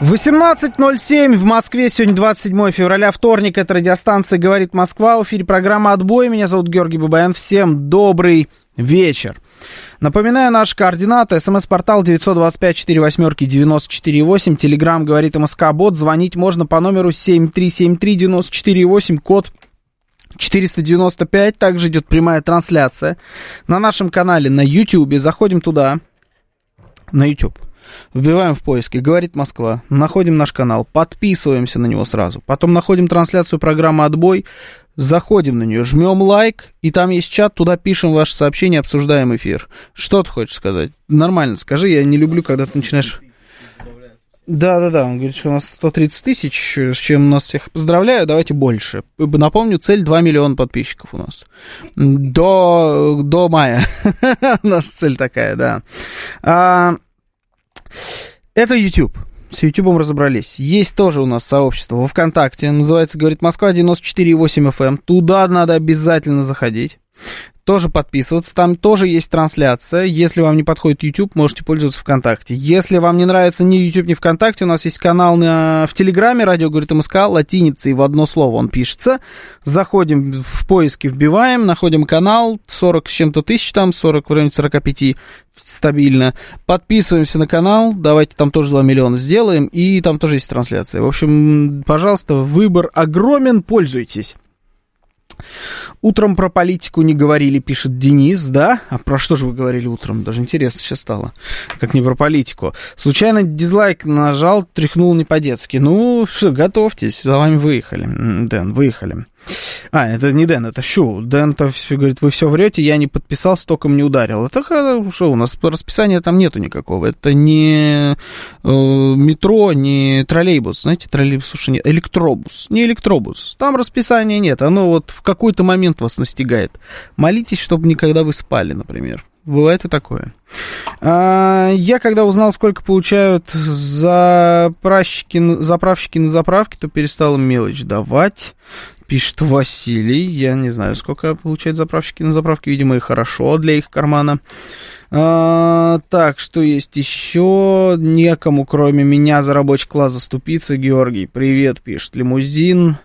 18.07 в Москве, сегодня 27 февраля, вторник, это радиостанция «Говорит Москва», в эфире программа «Отбой», меня зовут Георгий Бабаян, всем добрый вечер. Напоминаю, наши координаты, смс-портал 925-48-94-8, телеграмм «Говорит МСК-бот», звонить можно по номеру 7373-94-8, код 495, также идет прямая трансляция на нашем канале на YouTube, заходим туда, на YouTube. Вбиваем в поиске «Говорит Москва», находим наш канал, подписываемся на него сразу. Потом находим трансляцию программы «Отбой», заходим на нее, жмем лайк, и там есть чат, туда пишем ваше сообщение, обсуждаем эфир. Что ты хочешь сказать? Нормально скажи, я не люблю, когда ты начинаешь... Да, да, да. Он говорит, что у нас 130 тысяч, с чем нас всех поздравляю. Давайте больше. Напомню, цель 2 миллиона подписчиков у нас. До, до мая. у нас цель такая, да. А, это YouTube. С YouTube разобрались. Есть тоже у нас сообщество во ВКонтакте. Называется, говорит, Москва 94,8 FM. Туда надо обязательно заходить. Тоже подписываться. Там тоже есть трансляция. Если вам не подходит YouTube, можете пользоваться ВКонтакте. Если вам не нравится ни YouTube, ни ВКонтакте, у нас есть канал на, в Телеграме, радио говорит МСК, латиницей в одно слово он пишется. Заходим в поиски, вбиваем, находим канал, 40 с чем-то тысяч там, 40, в районе 45 стабильно. Подписываемся на канал, давайте там тоже 2 миллиона сделаем, и там тоже есть трансляция. В общем, пожалуйста, выбор огромен, пользуйтесь. Утром про политику не говорили, пишет Денис, да? А про что же вы говорили утром? Даже интересно сейчас стало. Как не про политику. Случайно дизлайк нажал, тряхнул не по-детски. Ну, что, готовьтесь, за вами выехали. Дэн, выехали. А, это не Дэн, это Щу. Дэн-то говорит, вы все врете, я не подписался, током не ударил. Это что, у нас расписания там нету никакого. Это не э, метро, не троллейбус. Знаете, троллейбус, слушай, нет, электробус. Не электробус. Там расписания нет. Оно вот в какой-то момент вас настигает. Молитесь, чтобы никогда вы спали, например. Бывает и такое. А, я когда узнал, сколько получают заправщики, заправщики на заправке, то перестал мелочь давать. Пишет Василий. Я не знаю, сколько получают заправщики на заправке. Видимо, и хорошо для их кармана. А, так, что есть еще? Некому, кроме меня, за рабочий класс заступиться. Георгий, привет, пишет Лимузин.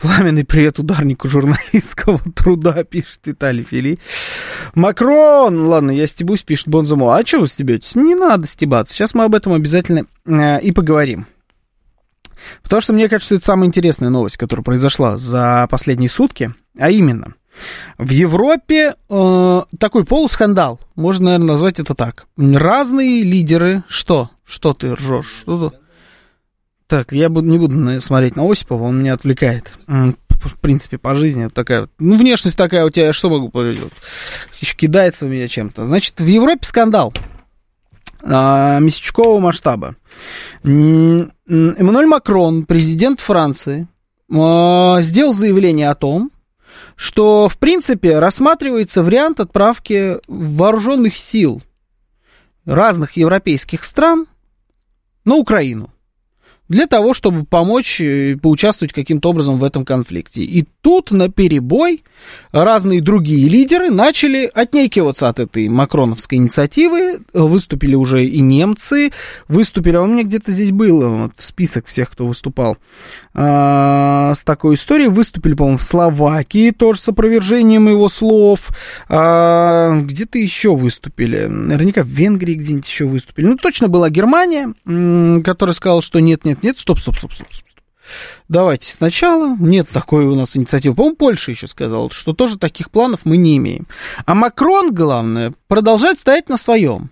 Пламенный привет ударнику журналистского труда, пишет Виталий Фили. Макрон! Ладно, я стебусь, пишет Бонзамо. А что вы стебетесь? Не надо стебаться. Сейчас мы об этом обязательно э, и поговорим. Потому что мне кажется, это самая интересная новость, которая произошла за последние сутки. А именно, в Европе э, такой полускандал, можно, наверное, назвать это так. Разные лидеры, что? Что ты ржешь? Что так, я буду, не буду смотреть на Осипова, он меня отвлекает. В принципе, по жизни такая... Ну, внешность такая у тебя, что могу powiedziать? Еще кидается в меня чем-то. Значит, в Европе скандал месячкового масштаба. Эммануэль Макрон, президент Франции, а, сделал заявление о том, что, в принципе, рассматривается вариант отправки вооруженных сил разных европейских стран на Украину для того, чтобы помочь и поучаствовать каким-то образом в этом конфликте. И тут на перебой разные другие лидеры начали отнекиваться от этой макроновской инициативы. Выступили уже и немцы, выступили, а у меня где-то здесь был вот, список всех, кто выступал а, с такой историей. Выступили, по-моему, в Словакии тоже с опровержением его слов. А, где-то еще выступили. Наверняка в Венгрии где-нибудь еще выступили. Ну, точно была Германия, которая сказала, что нет-нет, нет, стоп, стоп, стоп, стоп, стоп. Давайте сначала. Нет такой у нас инициативы. По-моему, Польша еще сказала, что тоже таких планов мы не имеем. А Макрон, главное, продолжает стоять на своем.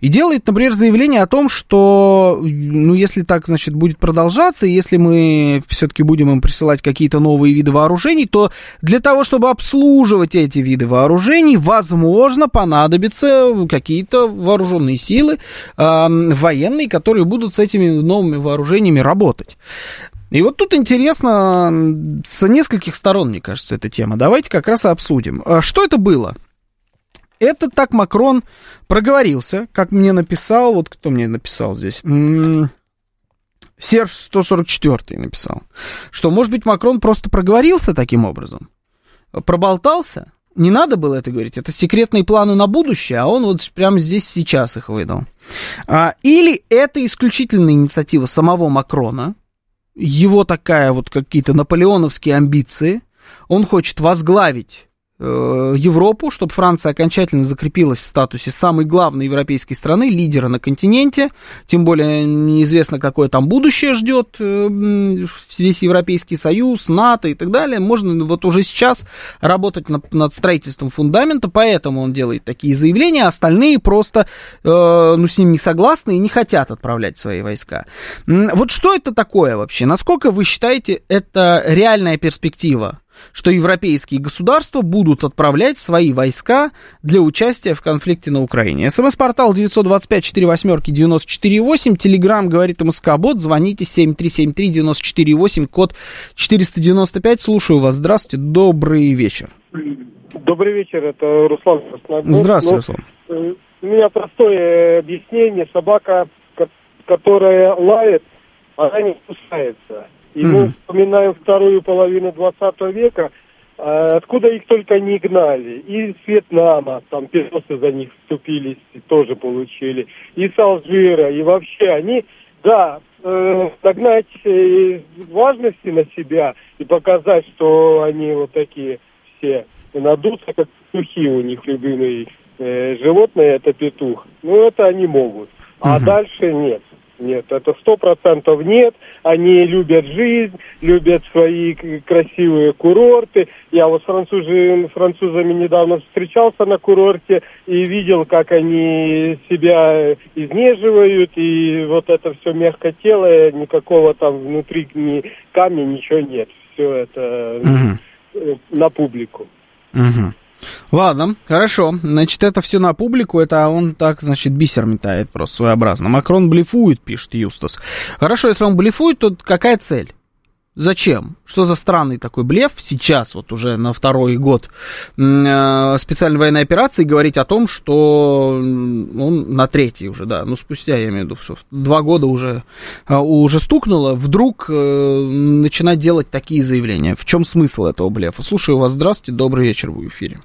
И делает, например, заявление о том, что, ну, если так, значит, будет продолжаться, если мы все-таки будем им присылать какие-то новые виды вооружений, то для того, чтобы обслуживать эти виды вооружений, возможно, понадобятся какие-то вооруженные силы э, военные, которые будут с этими новыми вооружениями работать. И вот тут интересно с нескольких сторон, мне кажется, эта тема. Давайте как раз и обсудим. А что это было? Это так Макрон проговорился, как мне написал, вот кто мне написал здесь? Серж 144 написал, что, может быть, Макрон просто проговорился таким образом, проболтался, не надо было это говорить, это секретные планы на будущее, а он вот прямо здесь сейчас их выдал. А, или это исключительная инициатива самого Макрона, его такая вот какие-то наполеоновские амбиции, он хочет возглавить Европу, чтобы Франция окончательно закрепилась в статусе самой главной европейской страны, лидера на континенте. Тем более неизвестно, какое там будущее ждет э, весь Европейский Союз, НАТО и так далее. Можно вот уже сейчас работать над, над строительством фундамента, поэтому он делает такие заявления, а остальные просто э, ну, с ним не согласны и не хотят отправлять свои войска. Вот что это такое вообще? Насколько вы считаете, это реальная перспектива что европейские государства будут отправлять свои войска для участия в конфликте на Украине. СМС-портал 925-48-94-8, Телеграм говорит МСК-бот, звоните 7373-94-8, код 495, слушаю вас, здравствуйте, добрый вечер. Добрый вечер, это Руслан Здравствуйте, Руслан. Э, у меня простое объяснение. Собака, которая лает, она не кусается. И мы вспоминаем вторую половину 20 века, а, откуда их только не гнали. И с Вьетнама, там пилоты за них вступились, и тоже получили. И с Алжира, и вообще они, да, э, догнать э, важности на себя и показать, что они вот такие все надутся, как петухи у них любимые э, животное, это петух. Ну, это они могут. А угу. дальше нет. Нет, это сто процентов нет. Они любят жизнь, любят свои красивые курорты. Я вот с французы, французами недавно встречался на курорте и видел, как они себя изнеживают. И вот это все мягкотелое, никакого там внутри ни камня, ничего нет. Все это угу. на публику. Угу. Ладно, хорошо. Значит, это все на публику, это он так, значит, бисер метает просто своеобразно. Макрон блефует, пишет Юстас. Хорошо, если он блефует, то какая цель? Зачем? Что за странный такой блеф сейчас, вот уже на второй год э, специальной военной операции, говорить о том, что он на третий уже, да, ну спустя, я имею в виду, что два года уже, э, уже стукнуло, вдруг э, начинать делать такие заявления. В чем смысл этого блефа? Слушаю вас, здравствуйте, добрый вечер, в эфире.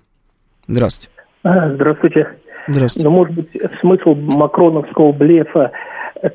Здравствуйте. А, здравствуйте. Здравствуйте. Ну, может быть, смысл макроновского блефа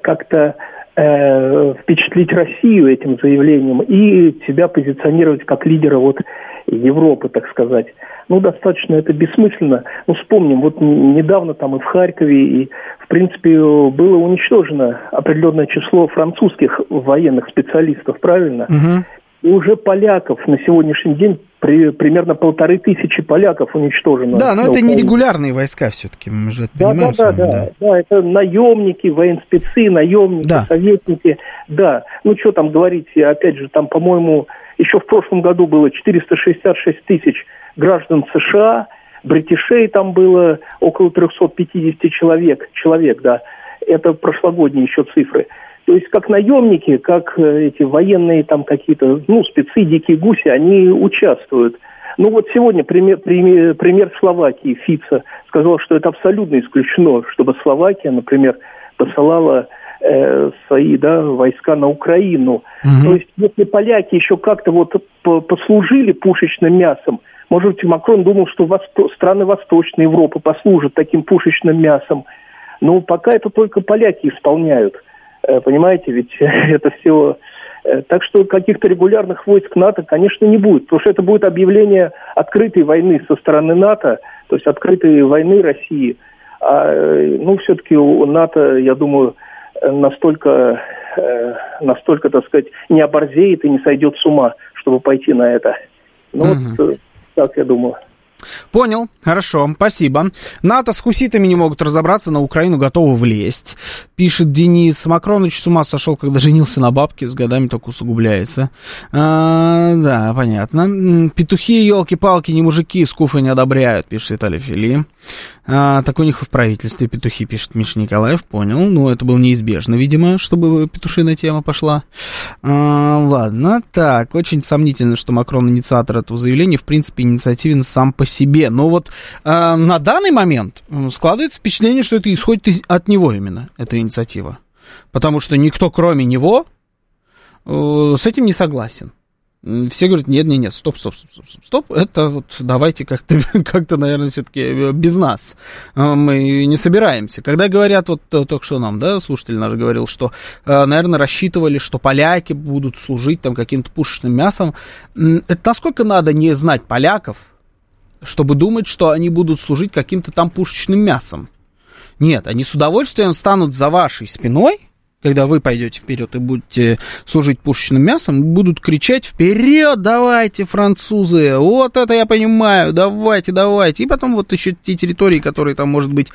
как-то э, впечатлить Россию этим заявлением и себя позиционировать как лидера вот Европы, так сказать. Ну, достаточно это бессмысленно. Ну, вспомним, вот недавно там и в Харькове, и, в принципе, было уничтожено определенное число французских военных специалистов, правильно? Угу. Уже поляков на сегодняшний день при, примерно полторы тысячи поляков уничтожено. Да, но это не регулярные войска все-таки, мы же это да, понимаем. Да, да, да, да, да, это наемники, военспецы, наемники, да. советники. Да, ну что там говорить, опять же, там, по-моему, еще в прошлом году было 466 тысяч граждан США, бритишей там было около 350 человек, человек, да, это прошлогодние еще цифры. То есть как наемники, как э, эти военные там какие-то, ну, спецы, дикие гуси, они участвуют. Ну вот сегодня пример, пример, пример Словакии. Фица сказал, что это абсолютно исключено, чтобы Словакия, например, посылала э, свои да, войска на Украину. Угу. То есть если поляки еще как-то вот послужили пушечным мясом, может быть, Макрон думал, что восто- страны Восточной Европы послужат таким пушечным мясом. Но пока это только поляки исполняют. Э, понимаете, ведь это все... Э, так что каких-то регулярных войск НАТО, конечно, не будет, потому что это будет объявление открытой войны со стороны НАТО, то есть открытой войны России. А, э, ну, все-таки у НАТО, я думаю, настолько, настолько, так сказать, не оборзеет и не сойдет с ума, чтобы пойти на это. Ну, угу. вот так я думаю. Понял, хорошо, спасибо. НАТО с хуситами не могут разобраться, на Украину готовы влезть. Пишет Денис, Макроныч с ума сошел, когда женился на бабке, с годами только усугубляется. А, да, понятно. Петухи, елки-палки, не мужики, скуфы не одобряют, пишет Виталий Фили. А, так у них в правительстве петухи, пишет Миша Николаев, понял. Ну, это было неизбежно, видимо, чтобы петушиная тема пошла. А, ладно, так, очень сомнительно, что Макрон инициатор этого заявления, в принципе, инициативен сам по себе. Но вот э, на данный момент складывается впечатление, что это исходит из, от него именно, эта инициатива. Потому что никто, кроме него, э, с этим не согласен. Все говорят, нет, нет, нет, стоп, стоп, стоп, стоп, стоп, это вот давайте как-то, как-то, наверное, все-таки э, без нас э, мы не собираемся. Когда говорят, вот э, только что нам, да, слушатель наш говорил, что, наверное, рассчитывали, что поляки будут служить там каким-то пушечным мясом, это насколько надо не знать поляков, чтобы думать, что они будут служить каким-то там пушечным мясом? Нет, они с удовольствием станут за вашей спиной, когда вы пойдете вперед и будете служить пушечным мясом, будут кричать вперед, давайте, французы, вот это я понимаю, давайте, давайте. И потом вот еще те территории, которые там, может быть,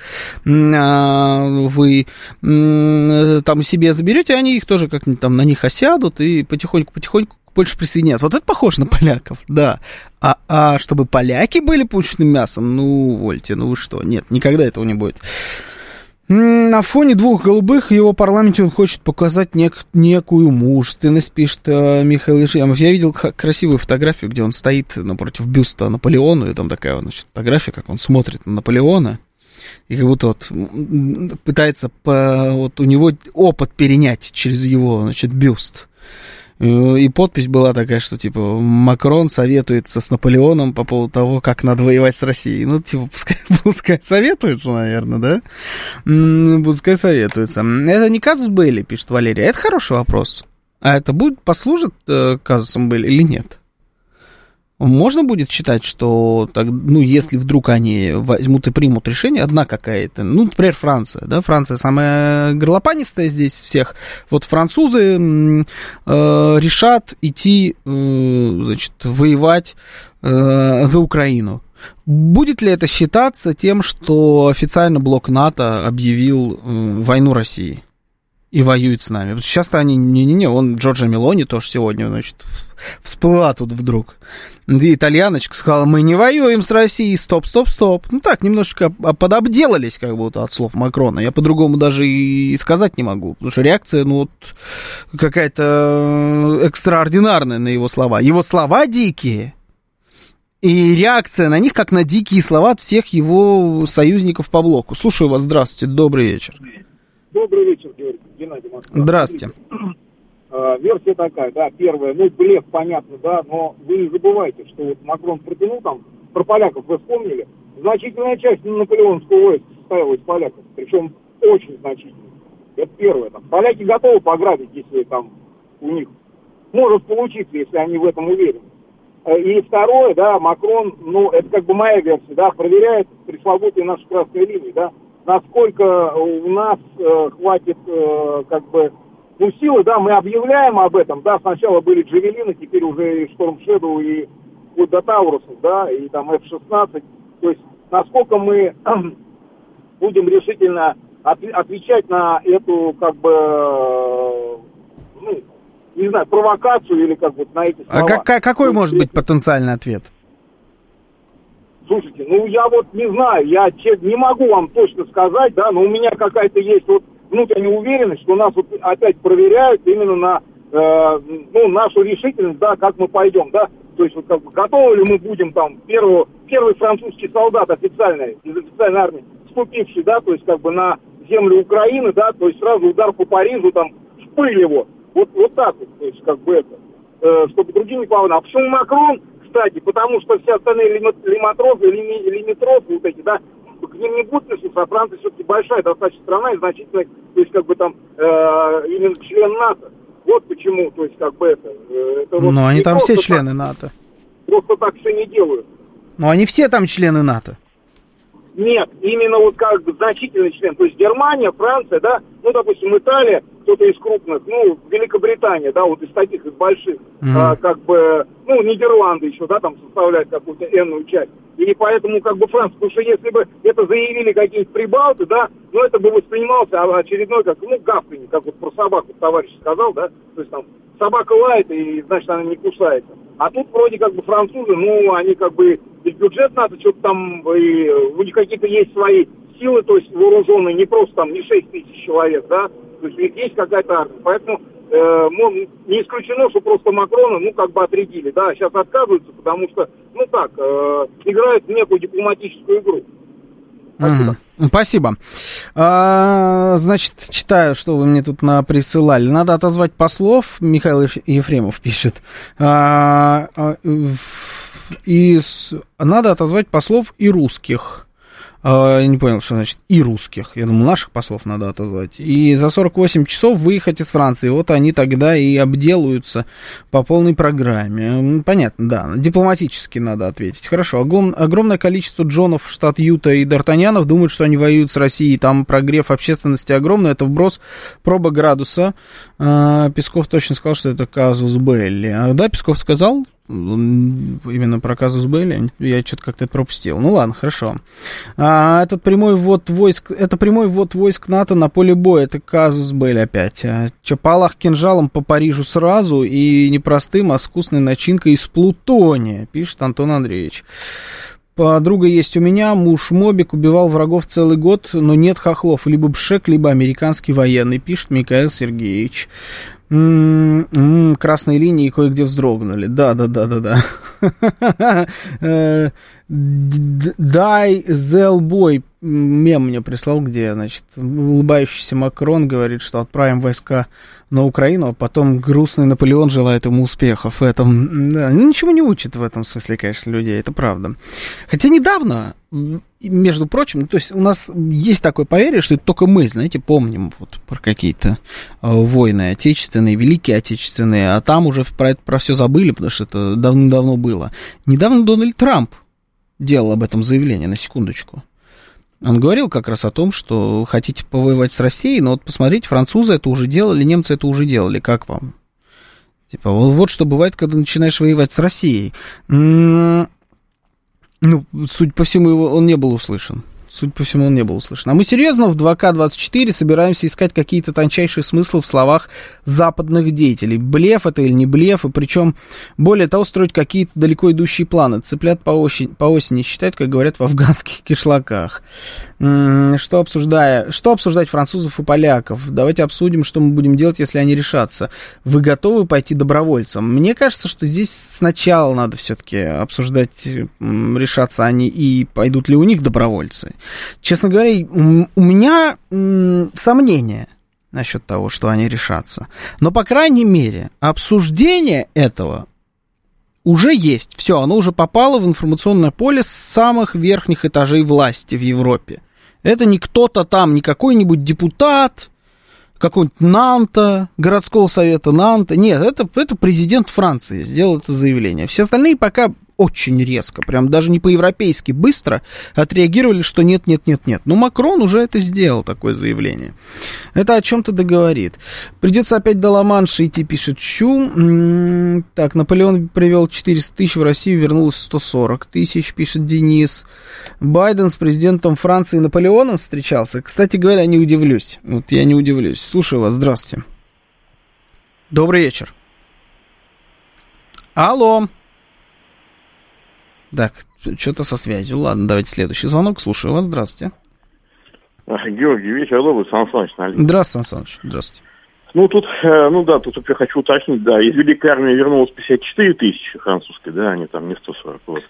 а, вы там себе заберете, они их тоже как-нибудь там на них осядут и потихоньку-потихоньку больше присоединят. Вот это похоже на поляков, да. А, а чтобы поляки были пушечным мясом, ну, вольте, ну вы что, нет, никогда этого не будет. На фоне двух голубых его парламенте он хочет показать нек- некую мужественность, пишет э, Михаил Ишемов. Я видел красивую фотографию, где он стоит напротив бюста Наполеона, и там такая значит, фотография, как он смотрит на Наполеона, и как будто вот пытается по, вот у него опыт перенять через его, значит, бюст. Э, и подпись была такая, что, типа, Макрон советуется с Наполеоном по поводу того, как надо воевать с Россией. Ну, типа, пускай, пускай советуются, наверное, да? Пускай советуются. Это не казус Бейли, пишет Валерия. Это хороший вопрос. А это будет, послужит э, казусом Бейли или нет? Можно будет считать, что, так, ну, если вдруг они возьмут и примут решение, одна какая-то, ну, например, Франция, да, Франция самая горлопанистая здесь всех, вот французы э, решат идти, э, значит, воевать э, за Украину. Будет ли это считаться тем, что официально блок НАТО объявил э, войну России? И воюет с нами. Сейчас-то они, не-не-не, он Джорджа Мелони тоже сегодня, значит, всплыла тут вдруг. И итальяночка сказала, мы не воюем с Россией, стоп, стоп, стоп. Ну так, немножечко подобделались как будто от слов Макрона. Я по-другому даже и сказать не могу, потому что реакция, ну вот, какая-то экстраординарная на его слова. Его слова дикие, и реакция на них, как на дикие слова от всех его союзников по блоку. Слушаю вас, здравствуйте, добрый вечер. Добрый вечер, Геннадий Москва. Здравствуйте. А, версия такая, да, первая, ну, блеф, понятно, да, но вы не забывайте, что вот Макрон протянул там, про поляков вы вспомнили, значительная часть наполеонского войска состояла из поляков, причем очень значительная. Это первое. Там. Поляки готовы пограбить, если там у них может получиться, если они в этом уверены. Э, и второе, да, Макрон, ну, это как бы моя версия, да, проверяет пресловутые наши красные линии, да, насколько у нас э, хватит э, как бы ну, силы, да, мы объявляем об этом, да, сначала были Джавелины, теперь уже и Шторм Шеду, и вот до Таурусов, да, и там F-16, то есть насколько мы будем решительно от, отвечать на эту, как бы, ну, не знаю, провокацию или как вот на эти а слова. А как, какой может быть потенциальный ответ? Слушайте, ну я вот не знаю, я не могу вам точно сказать, да, но у меня какая-то есть вот внутренняя уверенность, что нас вот опять проверяют именно на э, ну, нашу решительность, да, как мы пойдем, да, то есть вот как бы готовы ли мы будем там первый, первый французский солдат официальный, из официальной армии, вступивший, да, то есть как бы на землю Украины, да, то есть сразу удар по Парижу, там, в пыль его, вот, вот так вот, то есть как бы это, э, чтобы другие не попали. А почему Макрон кстати, потому что все остальные лиматрозы, лими, лимитрозы, вот эти, да, к ним не будут относиться, а Франция все-таки большая достаточно страна и значительная, то есть как бы там э, именно член НАТО. Вот почему, то есть как бы это... Э, это вот Но они там все члены так, НАТО. Просто так все не делают. Но они все там члены НАТО. Нет, именно вот как бы значительный член. То есть Германия, Франция, да, ну, допустим, Италия, кто-то из крупных, ну, Великобритания, да, вот из таких, из больших, mm-hmm. а, как бы, ну, Нидерланды еще, да, там составляют какую-то энную часть. И поэтому, как бы, Франция, потому что если бы это заявили какие-нибудь прибалты, да, ну, это бы воспринимался очередной, как, ну, гавканье, как вот про собаку товарищ сказал, да, то есть там собака лает, и, значит, она не кусается. А тут вроде как бы французы, ну, они как бы, и бюджет надо, что-то там, и у них какие-то есть свои силы, то есть вооруженные, не просто там, не 6 тысяч человек, да, то есть у них есть какая-то армия. Поэтому э, ну, не исключено, что просто Макрона, ну, как бы отрядили, да, сейчас отказываются, потому что, ну, так, э, играют в некую дипломатическую игру. Спасибо. Спасибо. А, значит, читаю, что вы мне тут присылали. Надо отозвать послов, Михаил Ефремов пишет. А, а, и с, надо отозвать послов и русских. А, я не понял, что значит и русских. Я думаю, наших послов надо отозвать. И за 48 часов выехать из Франции. Вот они тогда и обделаются по полной программе. Понятно, да. Дипломатически надо ответить. Хорошо. Огром, огромное количество Джонов, штат Юта и Д'Артаньянов думают, что они воюют с Россией. Там прогрев общественности огромный. Это вброс проба градуса. А, Песков точно сказал, что это казус Белли. А, да, Песков сказал, именно про казус Белли, я что-то как-то это пропустил. Ну ладно, хорошо. А, этот прямой ввод войск, это прямой ввод войск НАТО на поле боя, это казус Белли опять. А, Чапалах кинжалом по Парижу сразу и непростым, а вкусной начинкой из плутония, пишет Антон Андреевич. Подруга есть у меня, муж Мобик убивал врагов целый год, но нет хохлов, либо Бшек, либо американский военный, пишет Михаил Сергеевич. М-м-м, красные линии кое-где вздрогнули. Да, да, да, да, да. Дай Зелбой мем мне прислал, где, значит, улыбающийся Макрон говорит, что отправим войска на Украину, а потом грустный Наполеон желает ему успехов в этом. Да, ничего не учит в этом смысле, конечно, людей, это правда. Хотя недавно, между прочим, то есть у нас есть такое поверье, что это только мы, знаете, помним вот про какие-то э, войны отечественные, великие отечественные, а там уже про это про все забыли, потому что это давно-давно было. Недавно Дональд Трамп делал об этом заявление, на секундочку. Он говорил как раз о том, что хотите повоевать с Россией, но вот посмотрите, французы это уже делали, немцы это уже делали, как вам? Типа, вот что бывает, когда начинаешь воевать с Россией. Ну, судя по всему, он не был услышан. Судя по всему, он не был услышан. А мы серьезно в 2К24 собираемся искать какие-то тончайшие смыслы в словах западных деятелей. Блеф это или не блеф, и причем, более того, строить какие-то далеко идущие планы. Цыплят по осени, по осени считают, как говорят в афганских кишлаках. Что, обсуждая, что обсуждать французов и поляков? Давайте обсудим, что мы будем делать, если они решатся. Вы готовы пойти добровольцем? Мне кажется, что здесь сначала надо все-таки обсуждать, решаться они и пойдут ли у них добровольцы. Честно говоря, у меня сомнения насчет того, что они решатся. Но, по крайней мере, обсуждение этого уже есть. Все, оно уже попало в информационное поле с самых верхних этажей власти в Европе. Это не кто-то там, не какой-нибудь депутат, какой-нибудь Нанта, городского совета Нанта. Нет, это, это президент Франции сделал это заявление. Все остальные пока очень резко, прям даже не по-европейски быстро отреагировали, что нет, нет, нет, нет. Но Макрон уже это сделал, такое заявление. Это о чем-то договорит. Придется опять до Ла-Манша идти, пишет Чу. Так, Наполеон привел 400 тысяч в Россию, вернулось 140 тысяч, пишет Денис. Байден с президентом Франции Наполеоном встречался. Кстати говоря, не удивлюсь. Вот я не удивлюсь. Слушаю вас, здравствуйте. Добрый вечер. Алло. Так, что-то со связью. Ладно, давайте следующий звонок. Слушаю вас. Здравствуйте. Георгий, вечер добрый, Сан Саныч. Здравствуйте, Сан Саныч. Здравствуйте. Ну, тут, э, ну да, тут я хочу уточнить, да, из Великой Армии вернулось 54 тысячи французской, да, они там не 140, вот,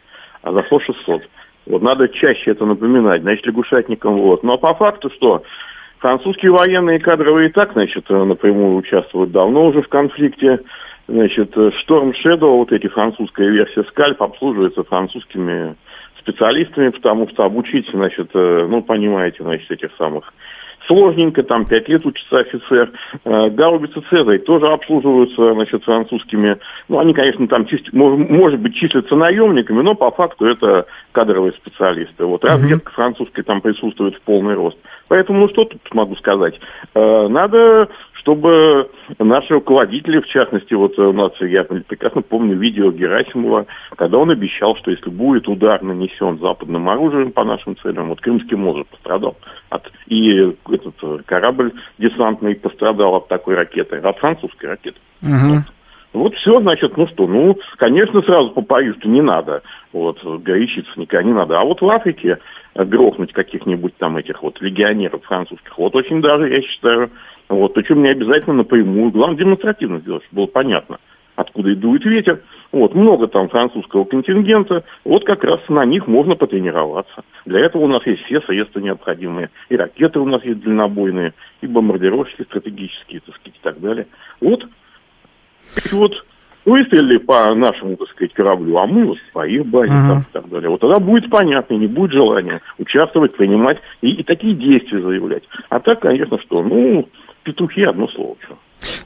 а зашло 600. Вот, надо чаще это напоминать, значит, лягушатникам, вот. Но по факту, что французские военные кадровые и так, значит, э, напрямую участвуют давно уже в конфликте, Значит, Storm Shadow, вот эти французская версия Скальп, обслуживается французскими специалистами, потому что обучить, значит, э, ну, понимаете, значит, этих самых сложненько, там пять лет учится офицер. Э, гаубицы Цезарь тоже обслуживаются, значит, французскими. Ну, они, конечно, там, может быть, числятся наемниками, но по факту это кадровые специалисты. Вот разведка французская там присутствует в полный рост. Поэтому, ну, что тут могу сказать? Э, надо чтобы наши руководители, в частности, вот у нас, я прекрасно помню видео Герасимова, когда он обещал, что если будет удар нанесен западным оружием по нашим целям, вот Крымский мост пострадал, от, и этот корабль десантный пострадал от такой ракеты, от французской ракеты. Uh-huh. Вот. Вот все, значит, ну что, ну, конечно, сразу по Парижу не надо, вот, горячиться никогда не надо. А вот в Африке грохнуть каких-нибудь там этих вот легионеров французских, вот очень даже, я считаю, вот, причем не обязательно напрямую, главное демонстративно сделать, чтобы было понятно, откуда и дует ветер. Вот, много там французского контингента, вот как раз на них можно потренироваться. Для этого у нас есть все средства необходимые. И ракеты у нас есть дальнобойные, и бомбардировщики стратегические, так сказать, и так далее. Вот вот выстрелили по нашему, так сказать, кораблю, а мы вот по их базе uh-huh. и так далее. Вот тогда будет понятно, не будет желания участвовать, принимать и, и такие действия заявлять. А так, конечно, что, ну, петухи одно слово.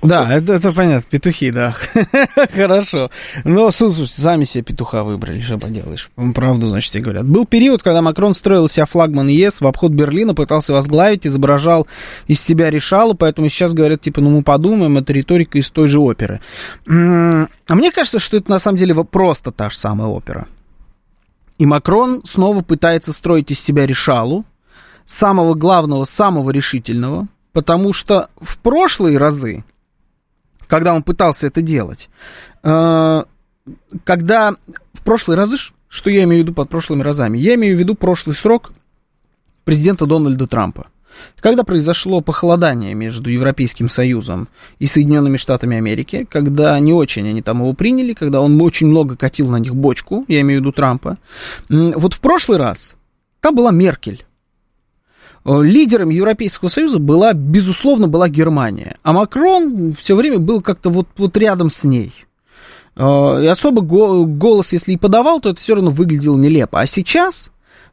Да, это, это понятно, петухи, да. Хорошо. Но, слушайте, сами себе петуха выбрали, что поделаешь. Правду, значит, тебе говорят. Был период, когда Макрон строил себя флагман ЕС в обход Берлина, пытался возглавить, изображал из себя решалу, поэтому сейчас говорят, типа, ну мы подумаем, это риторика из той же оперы. А мне кажется, что это на самом деле просто та же самая опера. И Макрон снова пытается строить из себя решалу, самого главного, самого решительного, потому что в прошлые разы, когда он пытался это делать, э, когда в прошлые разы, что я имею в виду под прошлыми разами? Я имею в виду прошлый срок президента Дональда Трампа. Когда произошло похолодание между Европейским Союзом и Соединенными Штатами Америки, когда не очень они там его приняли, когда он очень много катил на них бочку, я имею в виду Трампа, вот в прошлый раз там была Меркель. Э, лидером Европейского Союза была, безусловно, была Германия. А Макрон все время был как-то вот, вот рядом с ней. Э, и особо голос, если и подавал, то это все равно выглядело нелепо. А сейчас,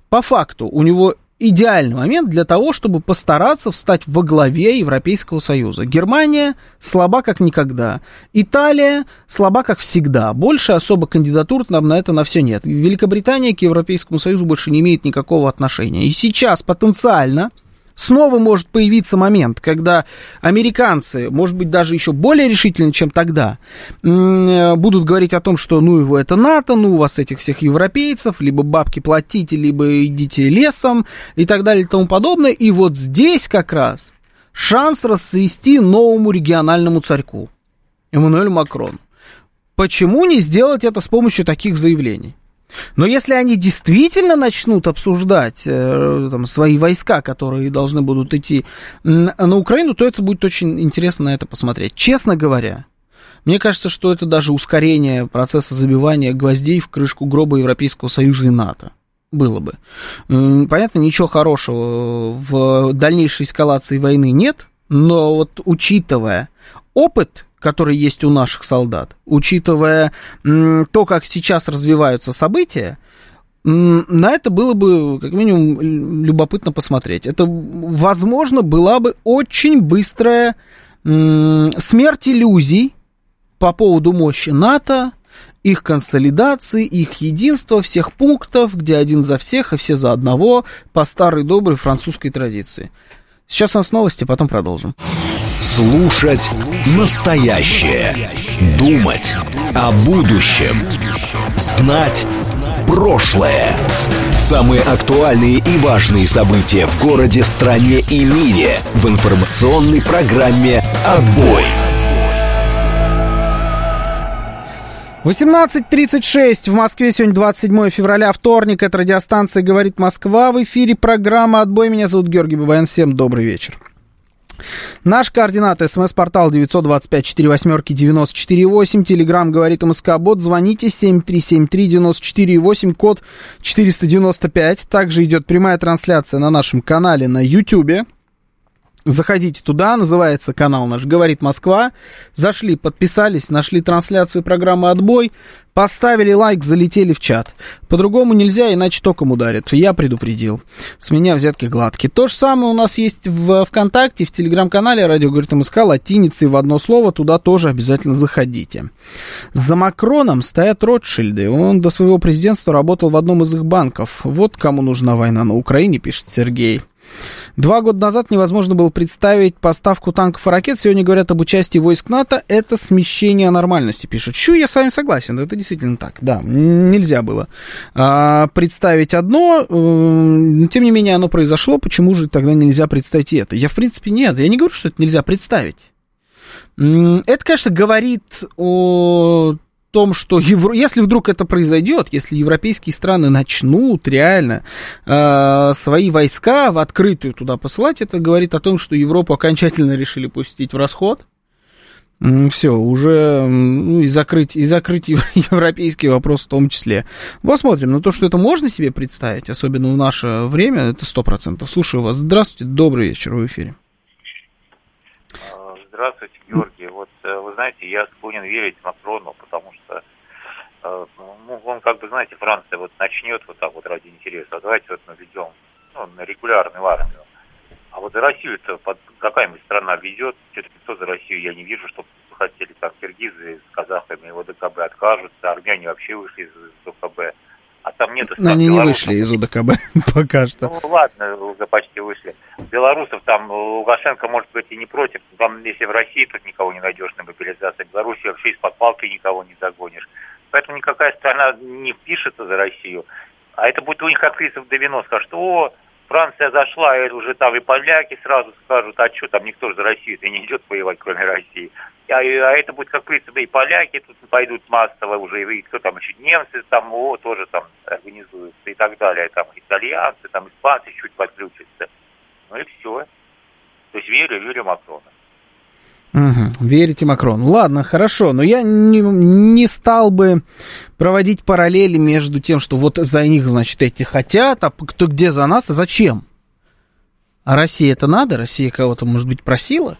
по факту, у него идеальный момент для того, чтобы постараться встать во главе Европейского Союза. Германия слаба как никогда. Италия слаба как всегда. Больше особо кандидатур нам на это на все нет. Великобритания к Европейскому Союзу больше не имеет никакого отношения. И сейчас потенциально снова может появиться момент, когда американцы, может быть, даже еще более решительно, чем тогда, будут говорить о том, что ну его это НАТО, ну у вас этих всех европейцев, либо бабки платите, либо идите лесом и так далее и тому подобное. И вот здесь как раз шанс расцвести новому региональному царьку, Эммануэлю Макрону. Почему не сделать это с помощью таких заявлений? Но если они действительно начнут обсуждать э, там, свои войска, которые должны будут идти на Украину, то это будет очень интересно на это посмотреть. Честно говоря, мне кажется, что это даже ускорение процесса забивания гвоздей в крышку гроба Европейского Союза и НАТО. Было бы. Понятно, ничего хорошего в дальнейшей эскалации войны нет, но вот учитывая опыт который есть у наших солдат, учитывая то, как сейчас развиваются события, на это было бы, как минимум, любопытно посмотреть. Это, возможно, была бы очень быстрая смерть иллюзий по поводу мощи НАТО, их консолидации, их единства, всех пунктов, где один за всех и все за одного, по старой доброй французской традиции. Сейчас у нас новости, потом продолжим. Слушать настоящее. Думать о будущем. Знать прошлое. Самые актуальные и важные события в городе, стране и мире в информационной программе «Отбой». 18.36 в Москве, сегодня 27 февраля, вторник, это радиостанция «Говорит Москва», в эфире программа «Отбой», меня зовут Георгий Бабаян, всем добрый вечер. Наш координат, смс-портал 925-48-94-8, телеграмм говорит МСК-бот, звоните 7373-94-8, код 495. Также идет прямая трансляция на нашем канале на YouTube. Заходите туда, называется канал наш «Говорит Москва». Зашли, подписались, нашли трансляцию программы «Отбой», поставили лайк, залетели в чат. По-другому нельзя, иначе током ударит. Я предупредил. С меня взятки гладкие. То же самое у нас есть в ВКонтакте, в Телеграм-канале «Радио говорит МСК», латиницей в одно слово. Туда тоже обязательно заходите. За Макроном стоят Ротшильды. Он до своего президентства работал в одном из их банков. Вот кому нужна война на Украине, пишет Сергей. Два года назад невозможно было представить поставку танков и ракет. Сегодня говорят об участии войск НАТО. Это смещение нормальности, пишут. Чу, я с вами согласен. Это действительно так. Да, нельзя было а, представить одно. Э, тем не менее, оно произошло. Почему же тогда нельзя представить и это? Я, в принципе, нет. Я не говорю, что это нельзя представить. Это, конечно, говорит о том, что Евро... если вдруг это произойдет, если европейские страны начнут реально э, свои войска в открытую туда посылать, это говорит о том, что Европу окончательно решили пустить в расход. Все, уже ну, и закрыть, и закрыть европейский вопрос в том числе. Посмотрим. Но то, что это можно себе представить, особенно в наше время, это сто процентов. Слушаю вас. Здравствуйте, добрый вечер в эфире. Здравствуйте, Георгий. Вот э, вы знаете, я склонен верить Макрону, потому ну, он как бы, знаете, Франция вот начнет вот так вот ради интереса, а давайте вот мы ведем ну, на регулярную армию. А вот за Россию-то какая-нибудь страна ведет, что-то никто за Россию я не вижу, чтобы хотели там киргизы с казахами его ДКБ откажутся, армяне вообще вышли из ДКБ а там нету Но они не вышли из УДКБ пока что. Ну ладно, уже почти вышли. Белорусов там Лукашенко может быть и не против. Там, если в России тут никого не найдешь на мобилизации, в Беларуси вообще из-под палки никого не загонишь. Поэтому никакая страна не впишется за Россию. А это будет у них открыться в Давино, скажут, о, Франция зашла, и уже там и поляки сразу скажут, а что там, никто же за Россию-то не идет воевать, кроме России. А, а это будет, как говорится, да и поляки тут пойдут массово уже, и кто там еще, немцы там, о, тоже там организуются и так далее, там итальянцы, там испанцы чуть подключатся. Ну и все. То есть верю, верю Макрону. Угу, верите Макрону. Ладно, хорошо, но я не, не стал бы проводить параллели между тем, что вот за них, значит, эти хотят, а кто где за нас, а зачем? А России это надо? Россия кого-то, может быть, просила?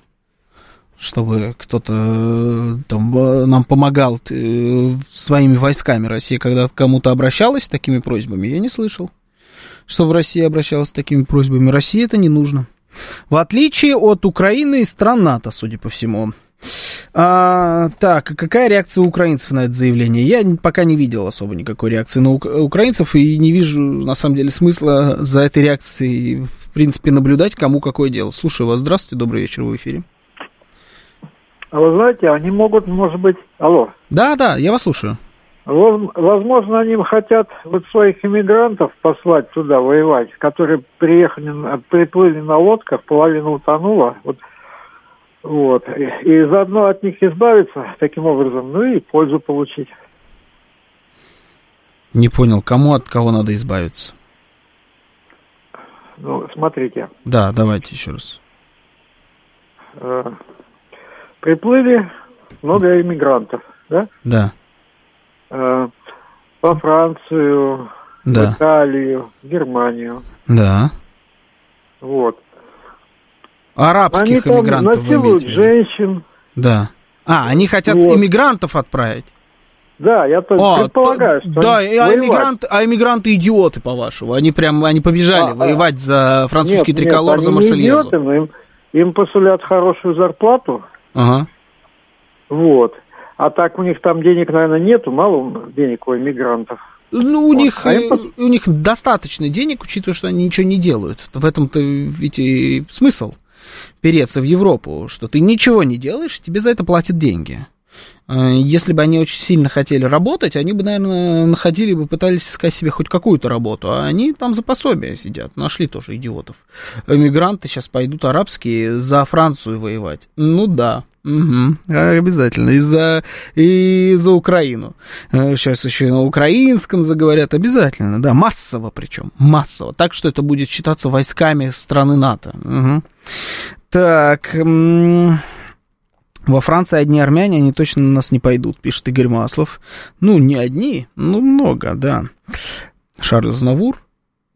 чтобы кто-то э, там э, нам помогал э, своими войсками. Россия когда кому-то обращалась с такими просьбами, я не слышал, чтобы Россия обращалась с такими просьбами. России это не нужно. В отличие от Украины и стран НАТО, судя по всему. А, так, какая реакция у украинцев на это заявление? Я пока не видел особо никакой реакции на украинцев и не вижу, на самом деле, смысла за этой реакцией, в принципе, наблюдать, кому какое дело. Слушаю вас. Здравствуйте, добрый вечер, в эфире. А вы знаете, они могут, может быть... Алло. Да, да, я вас слушаю. Возможно, они хотят вот своих иммигрантов послать туда воевать, которые приехали, приплыли на лодках, половина утонула. Вот, вот. И, и заодно от них избавиться таким образом, ну и пользу получить. Не понял, кому от кого надо избавиться? Ну, смотрите. Да, давайте еще раз. Э, приплыли много иммигрантов, да? Да. Э, во Францию, да. в Италию, в Германию. Да. Вот. Арабских они иммигрантов там насилуют женщин. Да. А, они хотят вот. иммигрантов отправить. Да, я тоже а, предполагаю, что Да, они а, иммигранты, а иммигранты идиоты, по-вашему. Они прям, они побежали а, а. воевать за французский нет, триколор, нет, за Марсельезу. Идиоты, но им, им посулят хорошую зарплату. Ага. Вот. А так у них там денег, наверное, нету, мало денег у иммигрантов. Ну, у, вот. них, а им... у них достаточно денег, учитывая, что они ничего не делают. В этом-то ведь и смысл переться в Европу, что ты ничего не делаешь, тебе за это платят деньги. Э, если бы они очень сильно хотели работать, они бы, наверное, находили бы, пытались искать себе хоть какую-то работу, а они там за пособие сидят, нашли тоже идиотов. Эмигранты сейчас пойдут арабские за Францию воевать. Ну да, Угу, обязательно. И за, и за Украину. Сейчас э, еще и на украинском заговорят. Обязательно, да. Массово причем. Массово. Так что это будет считаться войсками страны НАТО. Угу. Так. Во Франции одни армяне, они точно на нас не пойдут, пишет Игорь Маслов. Ну, не одни, ну, много, да. Шарль Знавур,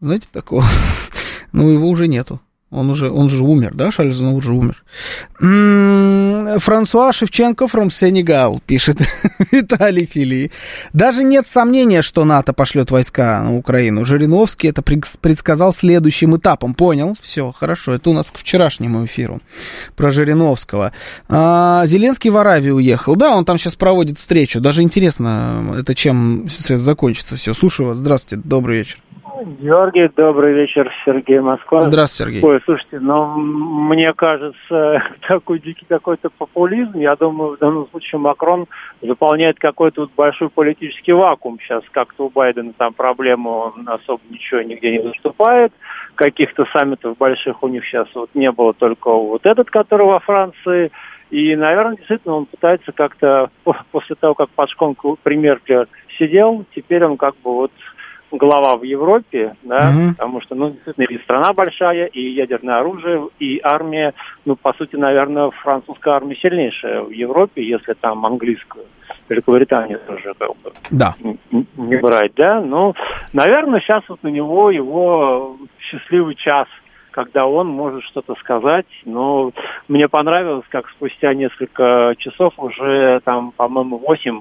знаете такого? ну, его уже нету. Он уже, он же умер, да, Шарль Знавур уже умер. М-м, Франсуа Шевченко from Сенегал, пишет Виталий Фили. Даже нет сомнения, что НАТО пошлет войска на Украину. Жириновский это предсказал следующим этапом. Понял? Все, хорошо. Это у нас к вчерашнему эфиру про Жириновского. А, Зеленский в Аравию уехал. Да, он там сейчас проводит встречу. Даже интересно, это чем сейчас закончится все. Слушаю вас. Здравствуйте, добрый вечер. Георгий, добрый вечер, Сергей Москва. Здравствуйте, Сергей. Ой, слушайте, ну, мне кажется, такой дикий какой-то популизм. Я думаю, в данном случае Макрон заполняет какой-то вот большой политический вакуум. Сейчас как-то у Байдена там проблему особо ничего нигде не заступает. Каких-то саммитов больших у них сейчас вот не было, только вот этот, который во Франции. И, наверное, действительно он пытается как-то, после того, как под шконку Меркель сидел, теперь он как бы вот глава в Европе, да, угу. потому что, ну, действительно, и страна большая, и ядерное оружие, и армия, ну, по сути, наверное, французская армия сильнейшая в Европе, если там английскую. Великобританию тоже как бы да. не брать, да, ну, наверное, сейчас вот на него его счастливый час когда он может что-то сказать. Но мне понравилось, как спустя несколько часов уже там, по-моему, восемь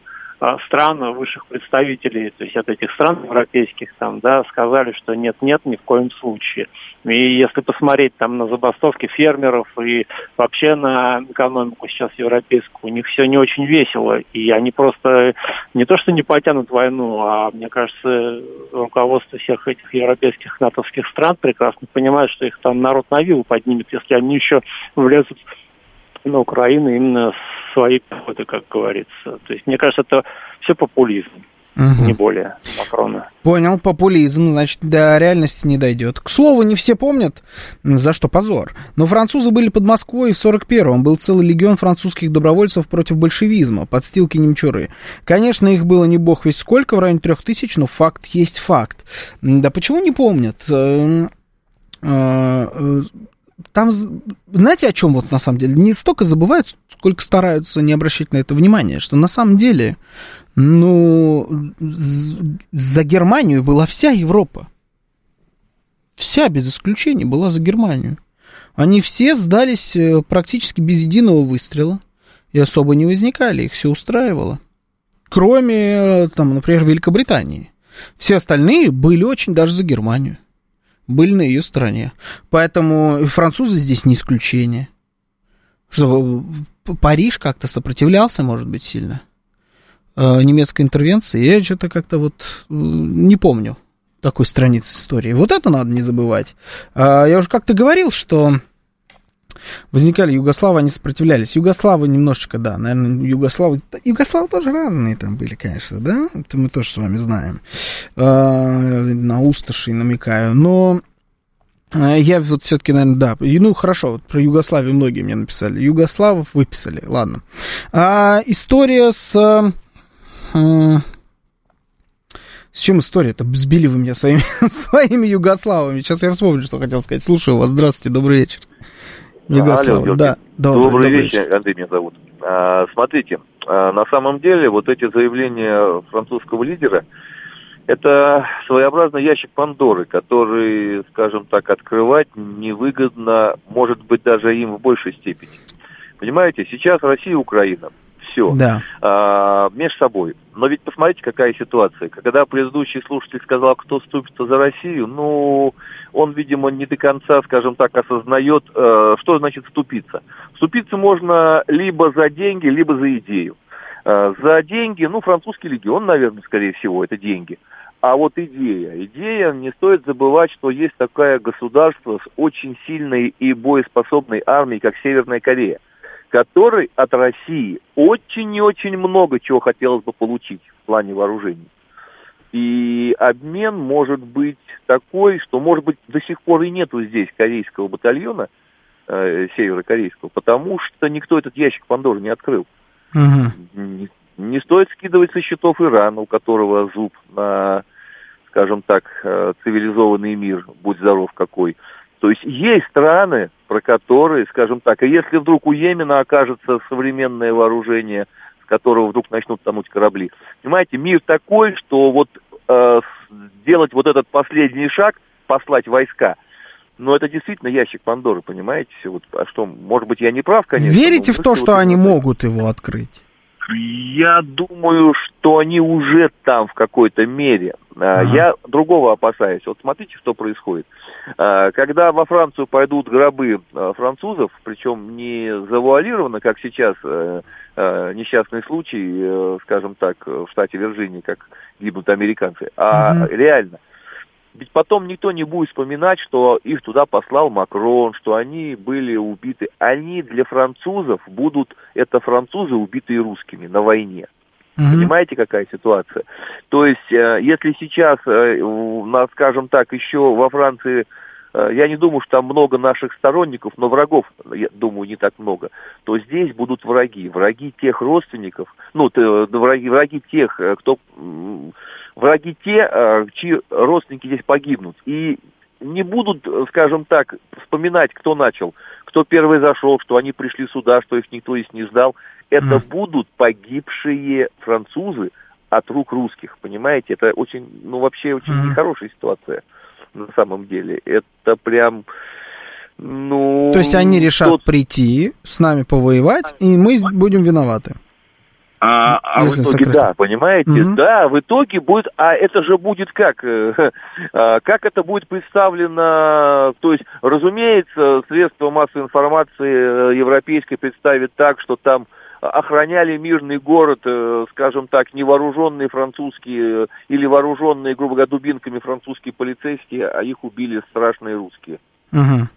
стран высших представителей, то есть от этих стран европейских, там, да, сказали, что нет-нет, ни в коем случае. И если посмотреть там на забастовки фермеров и вообще на экономику сейчас европейскую, у них все не очень весело, и они просто не то что не потянут войну, а мне кажется, руководство всех этих европейских натовских стран прекрасно понимает, что их там народ на вилу поднимет, если они еще влезут на Украину именно своей пехоты, как говорится. То есть, мне кажется, это все популизм. Угу. Не более Макрона. Понял, популизм, значит, до реальности не дойдет. К слову, не все помнят, за что позор. Но французы были под Москвой в 41-м. Был целый легион французских добровольцев против большевизма, подстилки немчуры. Конечно, их было не бог весь сколько, в районе трех тысяч, но факт есть факт. Да почему не помнят? Там, знаете, о чем вот на самом деле? Не столько забывают, сколько стараются не обращать на это внимания, что на самом деле, ну, за Германию была вся Европа. Вся, без исключения, была за Германию. Они все сдались э, практически без единого выстрела и особо не возникали, их все устраивало. Кроме, э, там, например, Великобритании. Все остальные были очень даже за Германию были на ее стороне. Поэтому французы здесь не исключение. Что Париж как-то сопротивлялся, может быть, сильно э, немецкой интервенции. Я что-то как-то вот э, не помню такой страницы истории. Вот это надо не забывать. А, я уже как-то говорил, что возникали Югославы, они сопротивлялись. Югославы немножечко, да, наверное, Югославы... Югославы тоже разные там были, конечно, да? Это мы тоже с вами знаем. А, на усташи намекаю. Но а, я вот все-таки, наверное, да. Ну, хорошо, вот про Югославию многие мне написали. Югославов выписали, ладно. А, история с... А, с чем история-то? Сбили вы меня своими, своими югославами. Сейчас я вспомню, что хотел сказать. Слушаю вас. Здравствуйте, добрый вечер. Югослав, Алло, да. Добрый, добрый, добрый вечер, вечер, Андрей меня зовут. А, смотрите, а, на самом деле вот эти заявления французского лидера, это своеобразный ящик Пандоры, который, скажем так, открывать невыгодно, может быть, даже им в большей степени. Понимаете, сейчас Россия и Украина все да. а, между собой. Но ведь посмотрите, какая ситуация. Когда предыдущий слушатель сказал, кто ступится за Россию, ну, он, видимо, не до конца, скажем так, осознает, э, что значит вступиться. Вступиться можно либо за деньги, либо за идею. Э, за деньги, ну, французский легион, наверное, скорее всего, это деньги. А вот идея. Идея, не стоит забывать, что есть такое государство с очень сильной и боеспособной армией, как Северная Корея который от России очень и очень много чего хотелось бы получить в плане вооружений. И обмен может быть такой, что, может быть, до сих пор и нету здесь корейского батальона, э, северокорейского, потому что никто этот ящик Пандоры не открыл. Угу. Не, не стоит скидывать со счетов Ирана, у которого зуб на, скажем так, э, цивилизованный мир, будь здоров какой. То есть есть страны, про которые, скажем так, и если вдруг у Йемена окажется современное вооружение, с которого вдруг начнут тонуть корабли, понимаете, мир такой, что вот э, сделать вот этот последний шаг, послать войска, но это действительно ящик Пандоры, понимаете? Вот, а что, может быть, я не прав, конечно. Верите в то, что они могут его открыть? Я думаю, что они уже там в какой-то мере. А, ага. Я другого опасаюсь. Вот смотрите, что происходит. А, когда во Францию пойдут гробы а, французов, причем не завуалированно, как сейчас э, э, несчастный случай, э, скажем так, в штате Вирджинии, как гибнут американцы, а угу. реально. ведь потом никто не будет вспоминать, что их туда послал Макрон, что они были убиты. Они для французов будут, это французы, убитые русскими на войне. Mm-hmm. Понимаете, какая ситуация? То есть, э, если сейчас, э, скажем так, еще во Франции Э, я не думаю, что там много наших сторонников, но врагов, я думаю, не так много, то здесь будут враги. Враги тех родственников, ну, враги, враги тех, кто... Враги те, чьи родственники здесь погибнут. И не будут, скажем так, вспоминать, кто начал, кто первый зашел, что они пришли сюда, что их никто из не ждал. Это mm. будут погибшие французы от рук русских, понимаете? Это очень, ну, вообще очень mm. нехорошая ситуация на самом деле. Это прям... Ну, То есть они решат тот... прийти, с нами повоевать, и мы будем виноваты. А, а в итоге, сократить. да, понимаете, угу. да, в итоге будет, а это же будет как, а, как это будет представлено, то есть, разумеется, средства массовой информации э, европейской представит так, что там охраняли мирный город, э, скажем так, невооруженные французские э, или вооруженные, грубо говоря, дубинками французские полицейские, а их убили страшные русские. Угу.